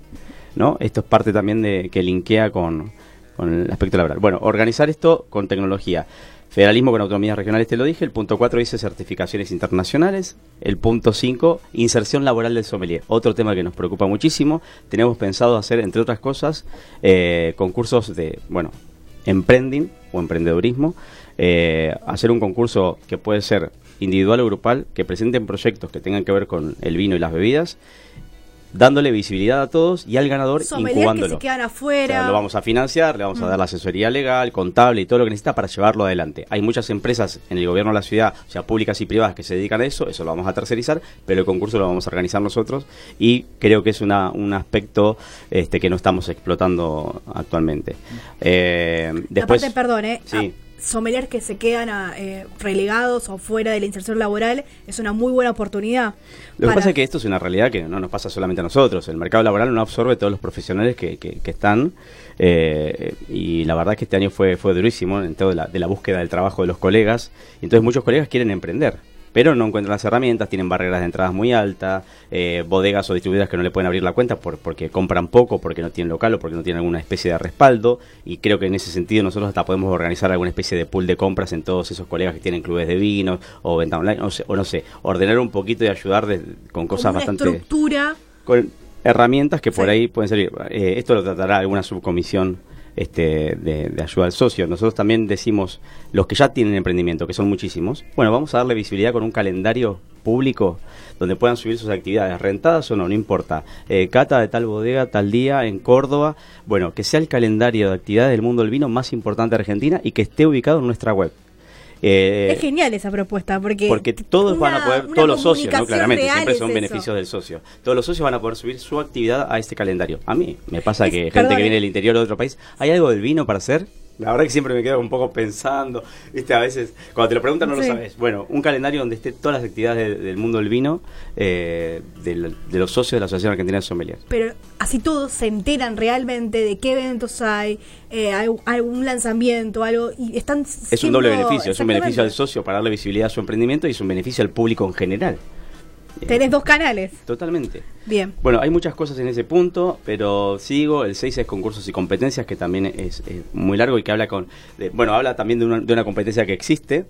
¿no? Esto es parte también de que linkea con, con el aspecto laboral. Bueno, organizar esto con tecnología. Federalismo con autonomías regionales, te lo dije. El punto 4 dice certificaciones internacionales. El punto 5, inserción laboral del sommelier. Otro tema que nos preocupa muchísimo. Tenemos pensado hacer, entre otras cosas, eh, concursos de, bueno, emprending o emprendedurismo. eh, hacer un concurso que puede ser individual o grupal, que presenten proyectos que tengan que ver con el vino y las bebidas, dándole visibilidad a todos y al ganador Sommelier que incubándolo. se quedan O afuera. sea, lo vamos a financiar, le vamos a Mm. dar la asesoría legal, contable y todo lo que necesita para llevarlo adelante. Hay muchas empresas en el gobierno de la ciudad, o sea, públicas y privadas, que se dedican a eso, eso lo vamos a tercerizar, pero el concurso lo vamos a organizar nosotros y creo que es una, un aspecto este, que no estamos explotando actualmente. Eh, después, Aparte, perdón, ¿eh? Sí. Ah, sommeliers que se quedan ah, eh, relegados o fuera de la inserción laboral es una muy buena oportunidad. Lo que pasa es que esto es una realidad que no nos pasa solamente a nosotros. El mercado laboral no absorbe todos los profesionales que, que- que están. eh, y la verdad es que este año fue, fue durísimo en todo de la, de la búsqueda del trabajo de los colegas. Y entonces muchos colegas quieren emprender. Pero no encuentran las herramientas, tienen barreras de entradas muy altas, eh, bodegas o distribuidoras que no le pueden abrir la cuenta por, porque compran poco, porque no tienen local o porque no tienen alguna especie de respaldo. Y creo que en ese sentido nosotros hasta podemos organizar alguna especie de pool de compras en todos esos colegas que tienen clubes de vinos o venta online, o, o no sé, ordenar un poquito y ayudar de- con cosas una bastante estructura. con herramientas que por Sí. ahí pueden servir. Eh, esto lo tratará alguna subcomisión este, de, ayuda al socio. Nosotros también decimos, los que ya tienen emprendimiento, que son muchísimos, bueno, vamos a darle visibilidad con un calendario público donde puedan subir sus actividades, rentadas o no, no importa. Eh, cata de tal bodega, tal día, en Córdoba. Bueno, que sea el calendario de actividades del mundo del vino más importante de Argentina y que esté ubicado en nuestra web. Eh, es genial esa propuesta porque porque todos van a poder, todos los socios, ¿no? Claramente, siempre son beneficios del socio. Todos los socios van a poder subir su actividad a este calendario. A mí me pasa Es- que gente que viene del interior de otro país, ¿hay algo del vino para hacer? La verdad que siempre me quedo un poco pensando, viste, a veces, cuando te lo preguntan no Sí. lo sabes. Bueno, un calendario donde esté todas las actividades de- del mundo del vino, eh, de los socios de la Asociación Argentina de Sommeliers. pero así todos se enteran realmente de qué eventos hay, eh, hay algún lanzamiento, algo y están Es un doble beneficio, es un beneficio al socio para darle visibilidad a su emprendimiento y es un beneficio al público en general. Eh, Tenés dos canales. Totalmente. Bien. Bueno, hay muchas cosas en ese punto, pero sigo. El 6 es concursos y competencias, que también es, es muy largo y que habla con. de- bueno, habla también de una, de una competencia que existe,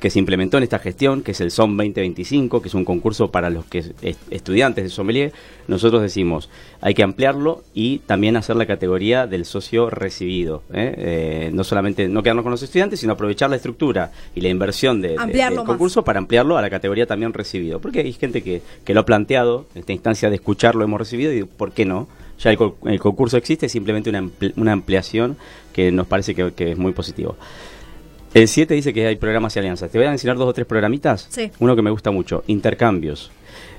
que se implementó en esta gestión, que es el SOM 2025, que es un concurso para los que es- estudiantes de sommelier. Nosotros decimos, hay que ampliarlo y también hacer la categoría del socio recibido. ¿eh? Eh, no solamente no quedarnos con los estudiantes, sino aprovechar la estructura y la inversión de, del más. concurso para ampliarlo a la categoría también recibido. Porque hay gente que, que lo ha planteado, en esta instancia de escucharlo hemos recibido y ¿por qué no? Ya el, co- el concurso existe, es simplemente una, ampli- una ampliación que nos parece que, que es muy positivo. El 7 dice que hay programas y alianzas. Te voy a enseñar dos o tres programitas. Sí. Uno que me gusta mucho, intercambios.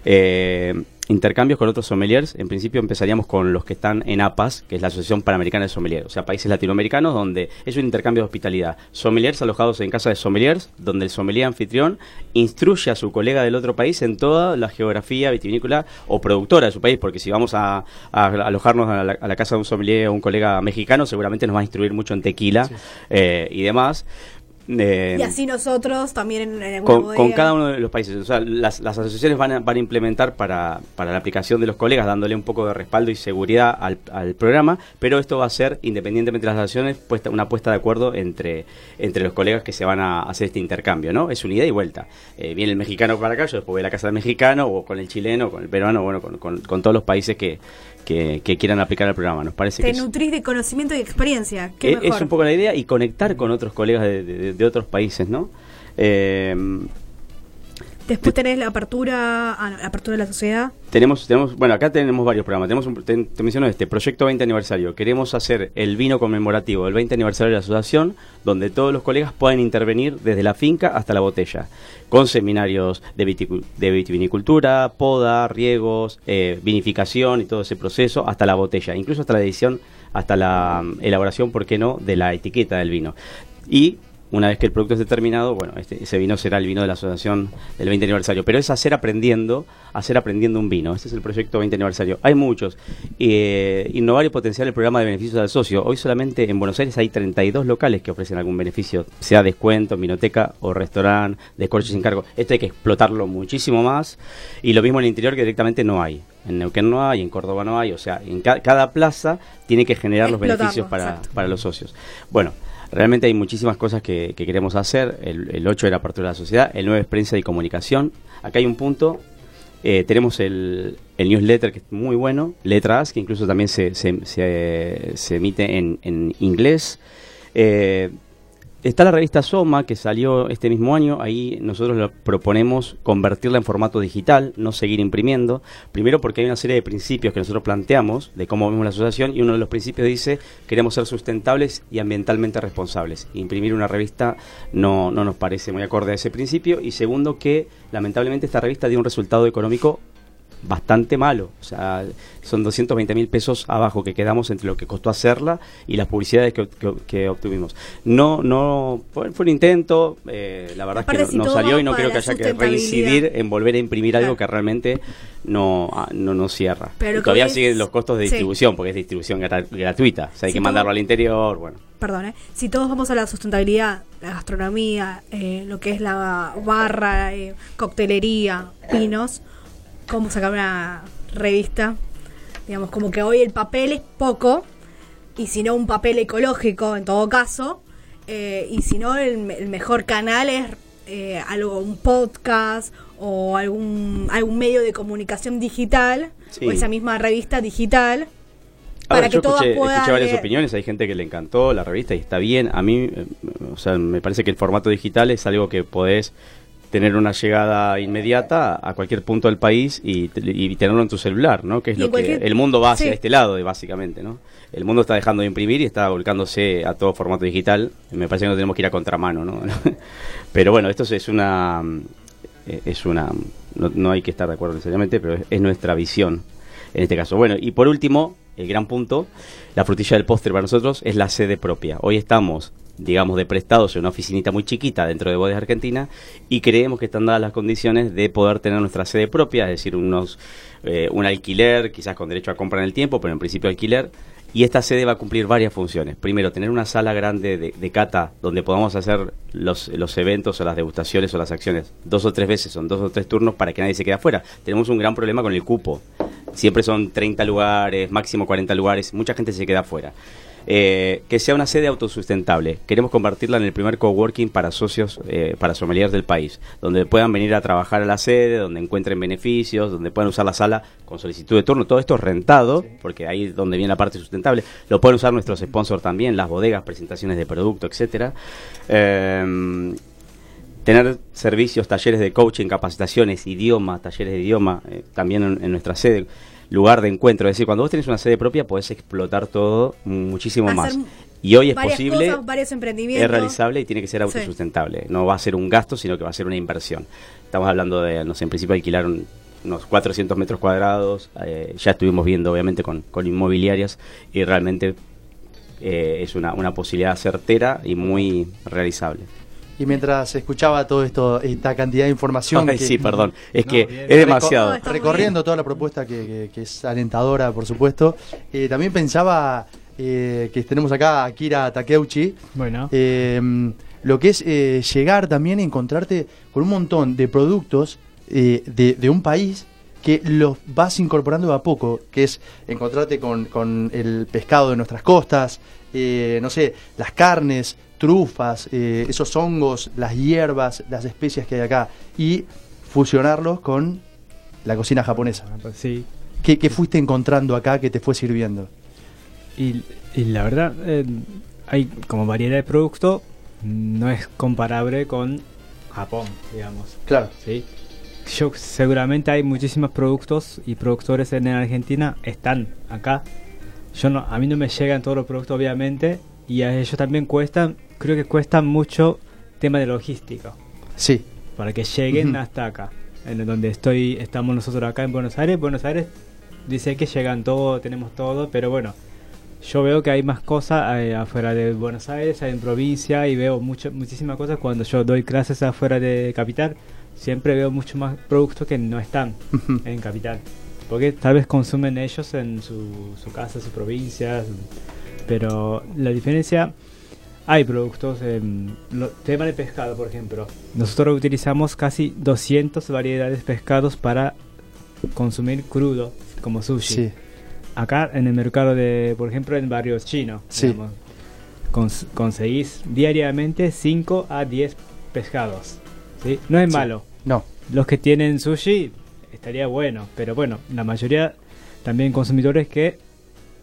Eh, intercambios con otros sommeliers. En principio empezaríamos con los que están en APAS, que es la Asociación Panamericana de Sommeliers, o sea, países latinoamericanos donde es un intercambio de hospitalidad. Sommeliers alojados en casa de sommeliers, donde el sommelier anfitrión instruye a su colega del otro país en toda la geografía vitivinícola o productora de su país, porque si vamos a, a alojarnos a la, a la casa de un sommelier o un colega mexicano, seguramente nos va a instruir mucho en tequila eh, y demás. Eh, Y así nosotros también en, en con, con cada uno de los países. O sea, las, las asociaciones van a, van a implementar para, para la aplicación de los colegas, dándole un poco de respaldo y seguridad al, al programa, pero esto va a ser, independientemente de las asociaciones, puesta, una puesta de acuerdo entre, entre los colegas que se van a hacer este intercambio, ¿no? Es una ida y vuelta. Eh, viene el mexicano para acá, yo después voy a la casa del mexicano, o con el chileno, con el peruano, bueno, con, con- con todos los países que, que, que quieran aplicar el programa. Nos parece Te que es- de conocimiento y experiencia. Qué eh, mejor. Es un poco la idea y conectar con otros colegas de, de- de otros países, ¿no? Eh, Después tenés la apertura, ah, no, la apertura de la sociedad. tenemos, tenemos, bueno, acá tenemos varios programas. Tenemos un, te, te menciono este, Proyecto 20 Aniversario. Queremos hacer el vino conmemorativo del 20 aniversario de la asociación, donde todos los colegas puedan intervenir desde la finca hasta la botella, con seminarios de, de vitivinicultura, poda, riegos, eh, vinificación y todo ese proceso, hasta la botella, incluso hasta la edición, hasta la mm, elaboración, ¿por qué no?, de la etiqueta del vino. Y una vez que el producto esté terminado, bueno, este, ese vino será el vino de la asociación del 20 aniversario. Pero es hacer aprendiendo, hacer aprendiendo un vino. Este es el proyecto 20 aniversario. Hay muchos. Eh, innovar y potenciar el programa de beneficios al socio. Hoy solamente en Buenos Aires hay 32 locales que ofrecen algún beneficio, sea descuento, vinoteca o restaurante, descorche sin cargo. Esto hay que explotarlo muchísimo más. Y lo mismo en el interior que directamente no hay. En Neuquén no hay, en Córdoba no hay. O sea, en ca- cada plaza tiene que generar los beneficios para, para los socios. Bueno, realmente hay muchísimas cosas que, que queremos hacer. El, el 8 era apertura de la sociedad, el 9 es prensa y comunicación. Acá hay un punto. eh, tenemos el, newsletter que es muy bueno, Letras, que incluso también se, se, emite en, en inglés. Eh, Está la revista Soma, que salió este mismo año. Ahí nosotros lo proponemos convertirla en formato digital, no seguir imprimiendo. Primero porque hay una serie de principios que nosotros planteamos de cómo vemos la asociación y uno de los principios dice queremos ser sustentables y ambientalmente responsables. Imprimir una revista no, no nos parece muy acorde a ese principio. Y segundo que lamentablemente esta revista dio un resultado económico bastante malo. O sea, son 220 mil pesos abajo que quedamos entre lo que costó hacerla y las publicidades que, que- que obtuvimos. No, no, fue, fue un intento, eh, la verdad Aparte, es que si no, no salió y no creo que haya que reincidir en volver a imprimir algo que realmente no, ah, no nos cierra. Pero Y todavía siguen los costos de sí. distribución, porque es distribución gra- gratuita. O sea, hay Si que mandarlo al interior, bueno. Perdón, ¿eh? si todos vamos a la sustentabilidad, la gastronomía, eh, lo que es la barra, eh, coctelería, vinos, ¿cómo sacar una revista? Digamos, como que hoy el papel es poco, y si no un papel ecológico en todo caso, eh, y si no el, me- el mejor canal es eh, algo, un podcast o algún, algún medio de comunicación digital, Sí. o esa misma revista digital, A para ver, que yo todas escuché, puedan escuché varias leer. opiniones, hay gente que le encantó la revista y está bien. A mí, eh, o sea, me parece que el formato digital es algo que podés tener una llegada inmediata a cualquier punto del país y, te- y tenerlo en tu celular, ¿no? Que es Y lo que el mundo va hacia sí. este lado, básicamente, ¿no? El mundo está dejando de imprimir y está volcándose a todo formato digital. Me parece que no tenemos que ir a contramano, ¿no? pero bueno, esto es una eh, es una no, no hay que estar de acuerdo necesariamente, pero es, es nuestra visión en este caso. Bueno, y por último, el gran punto, la frutilla del postre para nosotros es la sede propia. Hoy estamos digamos, de prestados en una oficinita muy chiquita dentro de Bodegas Argentina y creemos que están dadas las condiciones de poder tener nuestra sede propia, es decir, unos eh, un alquiler, quizás con derecho a compra en el tiempo, pero en principio alquiler. Y esta sede va a cumplir varias funciones. Primero, tener una sala grande de, de cata donde podamos hacer los, los eventos o las degustaciones o las acciones dos o tres veces, son dos o tres turnos para que nadie se quede afuera. Tenemos un gran problema con el cupo. Siempre son 30 lugares, máximo 40 lugares, mucha gente se queda afuera. Eh, que sea una sede autosustentable. Queremos convertirla en el primer coworking para socios, eh, para sommeliers del país, donde puedan venir a trabajar a la sede, donde encuentren beneficios, donde puedan usar la sala con solicitud de turno. Todo esto es rentado, porque ahí es donde viene la parte sustentable. Lo pueden usar nuestros sponsors también, las bodegas, presentaciones de producto, etcétera. Eh, tener servicios, talleres de coaching, capacitaciones, idioma, talleres de idioma, eh, también en, en nuestra sede, lugar de encuentro. Es decir, cuando vos tenés una sede propia podés explotar todo muchísimo Hacer más. Y hoy es posible, cosas, varios emprendimientos. es realizable y tiene que ser Sí. autosustentable. No va a ser un gasto, sino que va a ser una inversión. Estamos hablando de, no sé, en principio alquilar un- unos 400 metros cuadrados. eh, ya estuvimos viendo, obviamente, con, con inmobiliarias y realmente eh, es una, una posibilidad certera y muy realizable. Y mientras escuchaba todo esto, esta cantidad de información. Ay, que- sí, perdón. Es No, que bien. es demasiado. Recorriendo toda la propuesta que, que- que es alentadora, por supuesto. Eh, también pensaba eh, que tenemos acá a Kira Takeuchi. Bueno, Eh, lo que es eh, llegar también a encontrarte con un montón de productos eh, de, de un país que los vas incorporando de a poco, que es encontrarte con, con el pescado de nuestras costas, eh, no sé, las carnes, trufas, eh, esos hongos, las hierbas, las especias que hay acá, y fusionarlos con la cocina japonesa. pues sí. ¿Qué, qué fuiste encontrando acá que te fue sirviendo? Y, y la verdad, eh, hay como variedad de producto, no es comparable con Japón, digamos. Claro. ¿sí? Yo, seguramente hay muchísimos productos y productores en Argentina están acá. Yo no, a mí no me llegan todos los productos, obviamente, y a ellos también cuestan, creo que cuestan mucho tema de logística Sí, para que lleguen hasta acá, en donde estoy, estamos nosotros acá en Buenos Aires. Buenos Aires dice que llegan todo, tenemos todo, pero bueno, yo veo que hay más cosas eh, afuera de Buenos Aires, hay en provincia y veo mucho, muchísimas cosas cuando yo doy clases afuera de capital. Siempre veo mucho más productos que no están en capital. Porque tal vez consumen ellos en su, su casa, su provincia. Pero la diferencia, hay productos, lo- tema de pescado, por ejemplo. Nosotros utilizamos casi 200 variedades de pescados para consumir crudo, como sushi. sí. Acá en el mercado de, por ejemplo, en barrios chinos, Sí. digamos, cons- conseguís diariamente 5 a 10 pescados. ¿sí? No es malo. No, Los que tienen sushi estaría bueno, pero bueno, la mayoría también consumidores que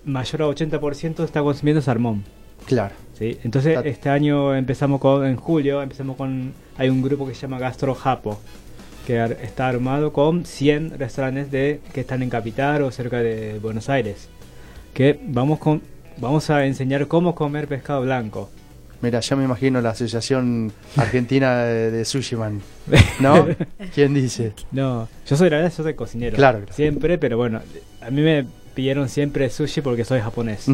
mayor a 80% está consumiendo salmón. claro. ¿Sí? Entonces este año empezamos con, en julio, empezamos con, hay un grupo que se llama Gastro Japo, que ar- está armado con 100 restaurantes de, que están en Capital o cerca de Buenos Aires, que vamos, con, vamos a enseñar cómo comer pescado blanco. Mira, ya me imagino la Asociación Argentina de, de Sushi Man. ¿No? ¿Quién dice? No, yo soy la verdad, yo soy cocinero. Claro, claro. Siempre, pero bueno, a mí me pidieron siempre sushi porque soy japonés.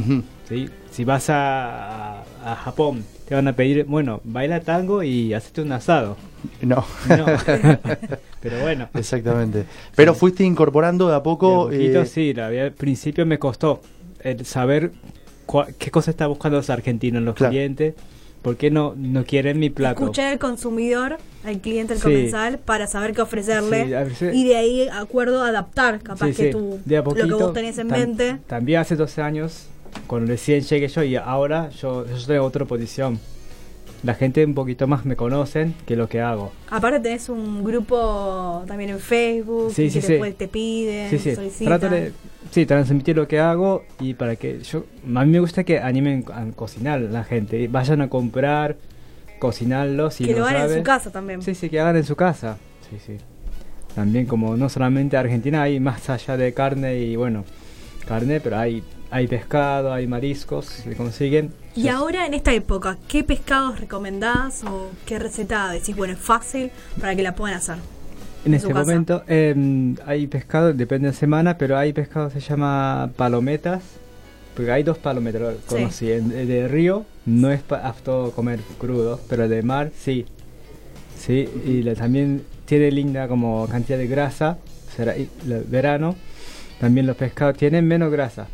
¿sí? Si vas a, a- Japón, te van a pedir, bueno, baila tango y hacete un asado. No, No. pero bueno. exactamente. Pero fuiste incorporando de a poco. de a poquito, eh, sí, la al principio me costó el saber cua- qué cosa está buscando los argentinos, los Claro. clientes, por qué no, no quieren mi plato. Escuchar al consumidor, al cliente, al Sí. comensal, para saber qué ofrecerle. Sí, veces- y de ahí, acuerdo, adaptar, capaz Sí, que tú, a lo que poquito, vos tenés en tam- mente. También hace 12 años, cuando recién llegué yo, y ahora yo, yo estoy en otra posición. La gente un poquito más me conocen que lo que hago. Aparte tenés un grupo también en Facebook, Sí, y sí, que sí. después te piden, Sí, sí, solicitan. trato de sí, transmitir lo que hago y para que yo... A mí me gusta que animen a cocinar la gente, y vayan a comprar, cocinarlo si que no lo hagan en su casa también. Sí, sí, que hagan en su casa. Sí, sí. También como no solamente Argentina, hay más allá de carne y bueno, carne, pero hay, hay pescado, hay mariscos, se consiguen. Y ahora en esta época, ¿qué pescados recomendás o qué receta decís, bueno, es fácil para que la puedan hacer? En en este momento em, hay pescado, depende de semana, pero hay pescado que se llama palometas, porque hay dos parámetros, Sí. conocí. El el de río no es apto comer crudo, pero el de mar sí. Sí, y le- también tiene linda como cantidad de grasa, será el verano. También los pescados tienen menos grasa.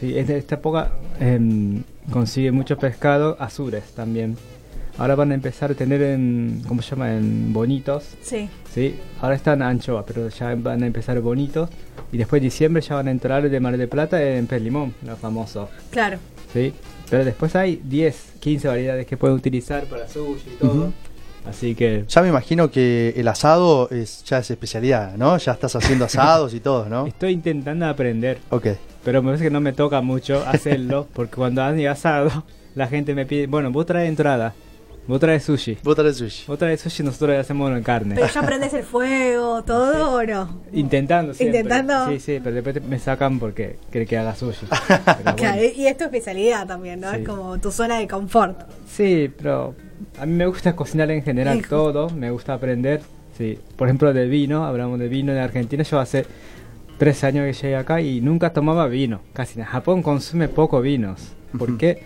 Sí, en esta época em, consigue muchos pescados azules también. Ahora van a empezar a tener en, ¿cómo se llama? En bonitos. Sí. Sí, ahora están anchoas, pero ya van a empezar bonitos. Y después de diciembre ya van a entrar de Mar de Plata en pez limón, los famosos. Claro. Sí, pero después hay 10, 15 variedades que pueden utilizar para sushi y todo. Así que Ya me imagino que el asado es, ya es especialidad, ¿no? Ya estás haciendo asados y todo, ¿no? estoy intentando aprender, Ok. pero me parece que no me toca mucho hacerlo, porque cuando han asado, la gente me pide, bueno, vos traes entrada, vos traes sushi. Vos traes sushi. Vos traes sushi, nosotros hacemos en carne. Pero ya prendes el fuego, todo o no. Intentando siempre. Intentando. Sí, sí, pero después te- me sacan porque quieren que haga sushi. Pero bueno. Claro, y es tu especialidad también, ¿no? Sí. Es como tu zona de confort. Sí, pero a mí me gusta cocinar en general Hijo. todo, me gusta aprender. Sí, por ejemplo de vino, hablamos de vino en Argentina, yo hace tres años que llegué acá y nunca tomaba vino, casi. En Japón consume poco vinos, porque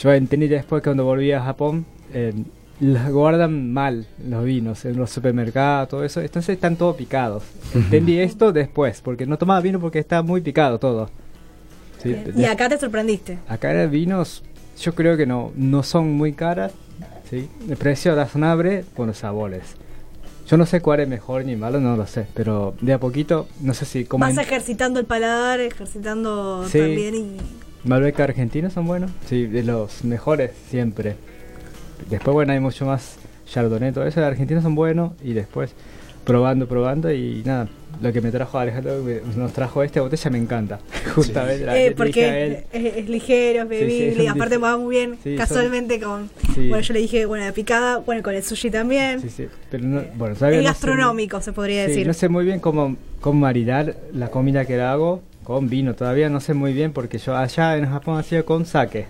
yo entendí después que cuando volví a Japón, eh, los guardan mal los vinos en los supermercados, todo eso, entonces están todos picados. Entendí esto después, porque no tomaba vino porque está muy picado todo. Sí, Y acá te sorprendiste. Acá en vinos, yo creo que no, no son muy caras. ¿Sí? El precio razonable con los sabores. Yo no sé cuál es mejor ni malo, no lo sé. Pero de a poquito, no sé si como Vas ejercitando el paladar, ejercitando Sí. también y... Malbec argentino son buenos. Sí, de los mejores siempre. Después, bueno, hay mucho más Chardonnay, todo eso. De argentinos son buenos. Y después, probando, probando. Y nada, lo que me trajo Alejandro, que nos trajo esta botella, me encanta. Justamente la Eh, porque es, es ligero, es Sí, sí, bebible es un y aparte va muy bien Sí, son- casualmente con... Sí. Bueno, yo le dije, bueno, la picada, bueno, con el sushi también. Sí, sí. Pero no, bueno, todavía es no sé muy- gastronómico, se podría Sí, decir. no sé muy bien cómo, cómo maridar la comida que hago con vino. Todavía no sé muy bien porque yo allá en Japón hacía con sake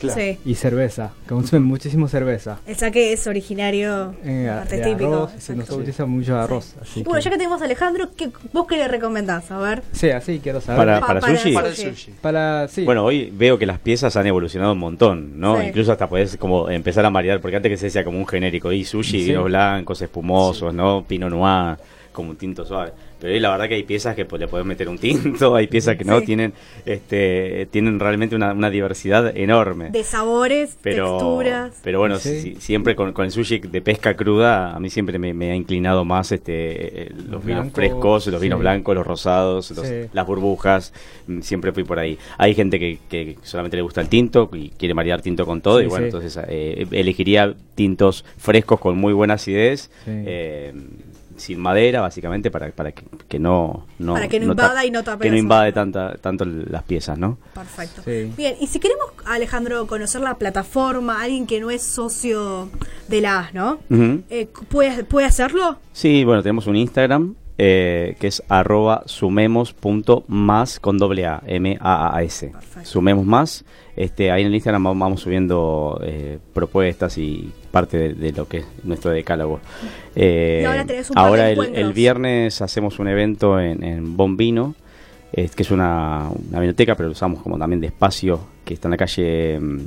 Claro. Sí. y cerveza. Consumen muchísimo cerveza. El saque es originario, Eh, parte de típico. arroz, se nos utiliza mucho arroz. Así bueno, que- ya que tenemos a Alejandro, ¿qué, ¿vos qué le recomendás? A ver. Sí, así quiero saber. Para, Pa- para para sushi. Para el sushi. Para- sí. Bueno, hoy veo que las piezas han evolucionado un montón, ¿no? Sí. Incluso hasta podés como empezar a marear, porque antes que se decía como un genérico, y sushi, Sí. vinos blancos, espumosos, ¿no? Pinot noir, como un tinto suave. Pero la verdad que hay piezas que pues, le podés meter un tinto, hay piezas que no, Sí. tienen este tienen realmente una, una diversidad enorme. De sabores, pero, texturas. pero bueno, Sí. si- siempre con, con el sushi de pesca cruda, a mí siempre me, me ha inclinado más este eh, los vinos frescos, los vinos blancos, los rosados, los- Sí. las burbujas, mm, siempre fui por ahí. Hay gente que, que solamente le gusta el tinto y quiere marear tinto con todo, Sí, y bueno, sí. entonces eh, elegiría tintos frescos con muy buena acidez. Sí. eh, sin madera básicamente para, para que, que no, no Para que no ta- invada y no tape que no invade tanta, tanto las piezas ¿no? Perfecto. Sí. Bien, y si queremos, Alejandro, conocer la plataforma, alguien que no es socio de la AS, ¿no? Eh, ¿puede, ¿Puede hacerlo? Sí, bueno, tenemos un Instagram eh, que es arroba sumemos.más con doble A, M-A-A-S. Sumemos más. Este, ahí en el Instagram vamos, vamos subiendo eh, propuestas y parte de, de lo que es nuestro decálogo. Eh, Y ahora tenés un par de ahora el, encuentros. el viernes hacemos un evento en, en Bombino, eh, que es una, una biblioteca, pero lo usamos como también de espacio, que está en la calle... mm,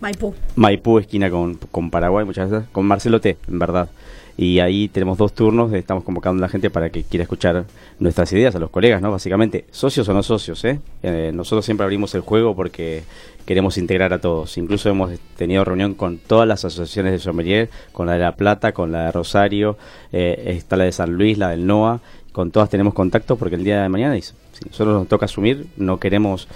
Maipú. Maipú, esquina con, con Paraguay, muchas gracias, con Marcelo T, en verdad. Y ahí tenemos dos turnos, estamos convocando a la gente para que quiera escuchar nuestras ideas, a los colegas, ¿no? Básicamente, socios o no socios, ¿eh? Eh, nosotros siempre abrimos el juego porque queremos integrar a todos. Incluso hemos tenido reunión con todas las asociaciones de sommelier, con la de La Plata, con la de Rosario, eh, está la de San Luis, la del NOA, con todas tenemos contacto porque el día de mañana, si nosotros nos toca asumir, no queremos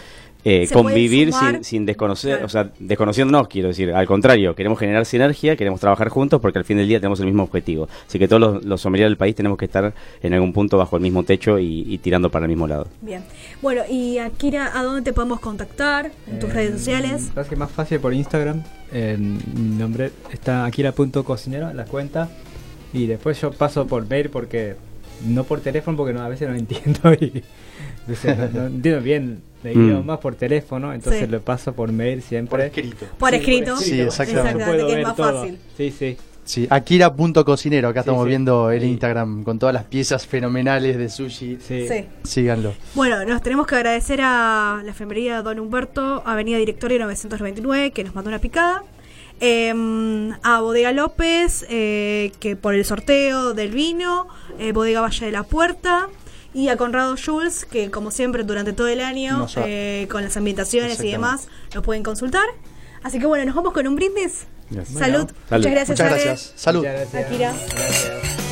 eh, convivir sin, sin desconocer, Claro. o sea, desconociéndonos, quiero decir, al contrario, queremos generar sinergia, queremos trabajar juntos porque al fin del día tenemos el mismo objetivo. Así que todos los, los sommeliers del país tenemos que estar en algún punto bajo el mismo techo y, y tirando para el mismo lado. Bien. Bueno, y Akira, ¿a dónde te podemos contactar? En tus Eh, redes sociales. Creo que es más fácil por Instagram. En mi nombre está akira.cocinero, la cuenta. Y después yo paso por mail porque. No por teléfono porque no, a veces no entiendo y. o sea, no, no entiendo bien el Mm. idioma por teléfono, entonces Sí. lo paso por mail siempre. Por escrito. Por Sí, escrito. Sí, exactamente. Puedo que es más todo. fácil. Sí, sí. Sí, Akira.cocinero, acá Sí, estamos sí. viendo el Sí. Instagram con todas las piezas fenomenales de sushi. Sí. Sí. Síganlo. Bueno, nos tenemos que agradecer a la enfermería Don Humberto, Avenida Directorio 999, que nos mandó una picada. Eh, a Bodega López, eh, que por el sorteo del vino, eh, Bodega Valle de la Puerta. Y a Conrado Jules, que como siempre durante todo el año, Nos ha- eh, con las ambientaciones y demás, lo pueden consultar. Así que bueno, nos vamos con un brindis. Gracias. Salud. Salud. Muchas gracias, Muchas gracias. Salud. Muchas gracias. Akira. Gracias.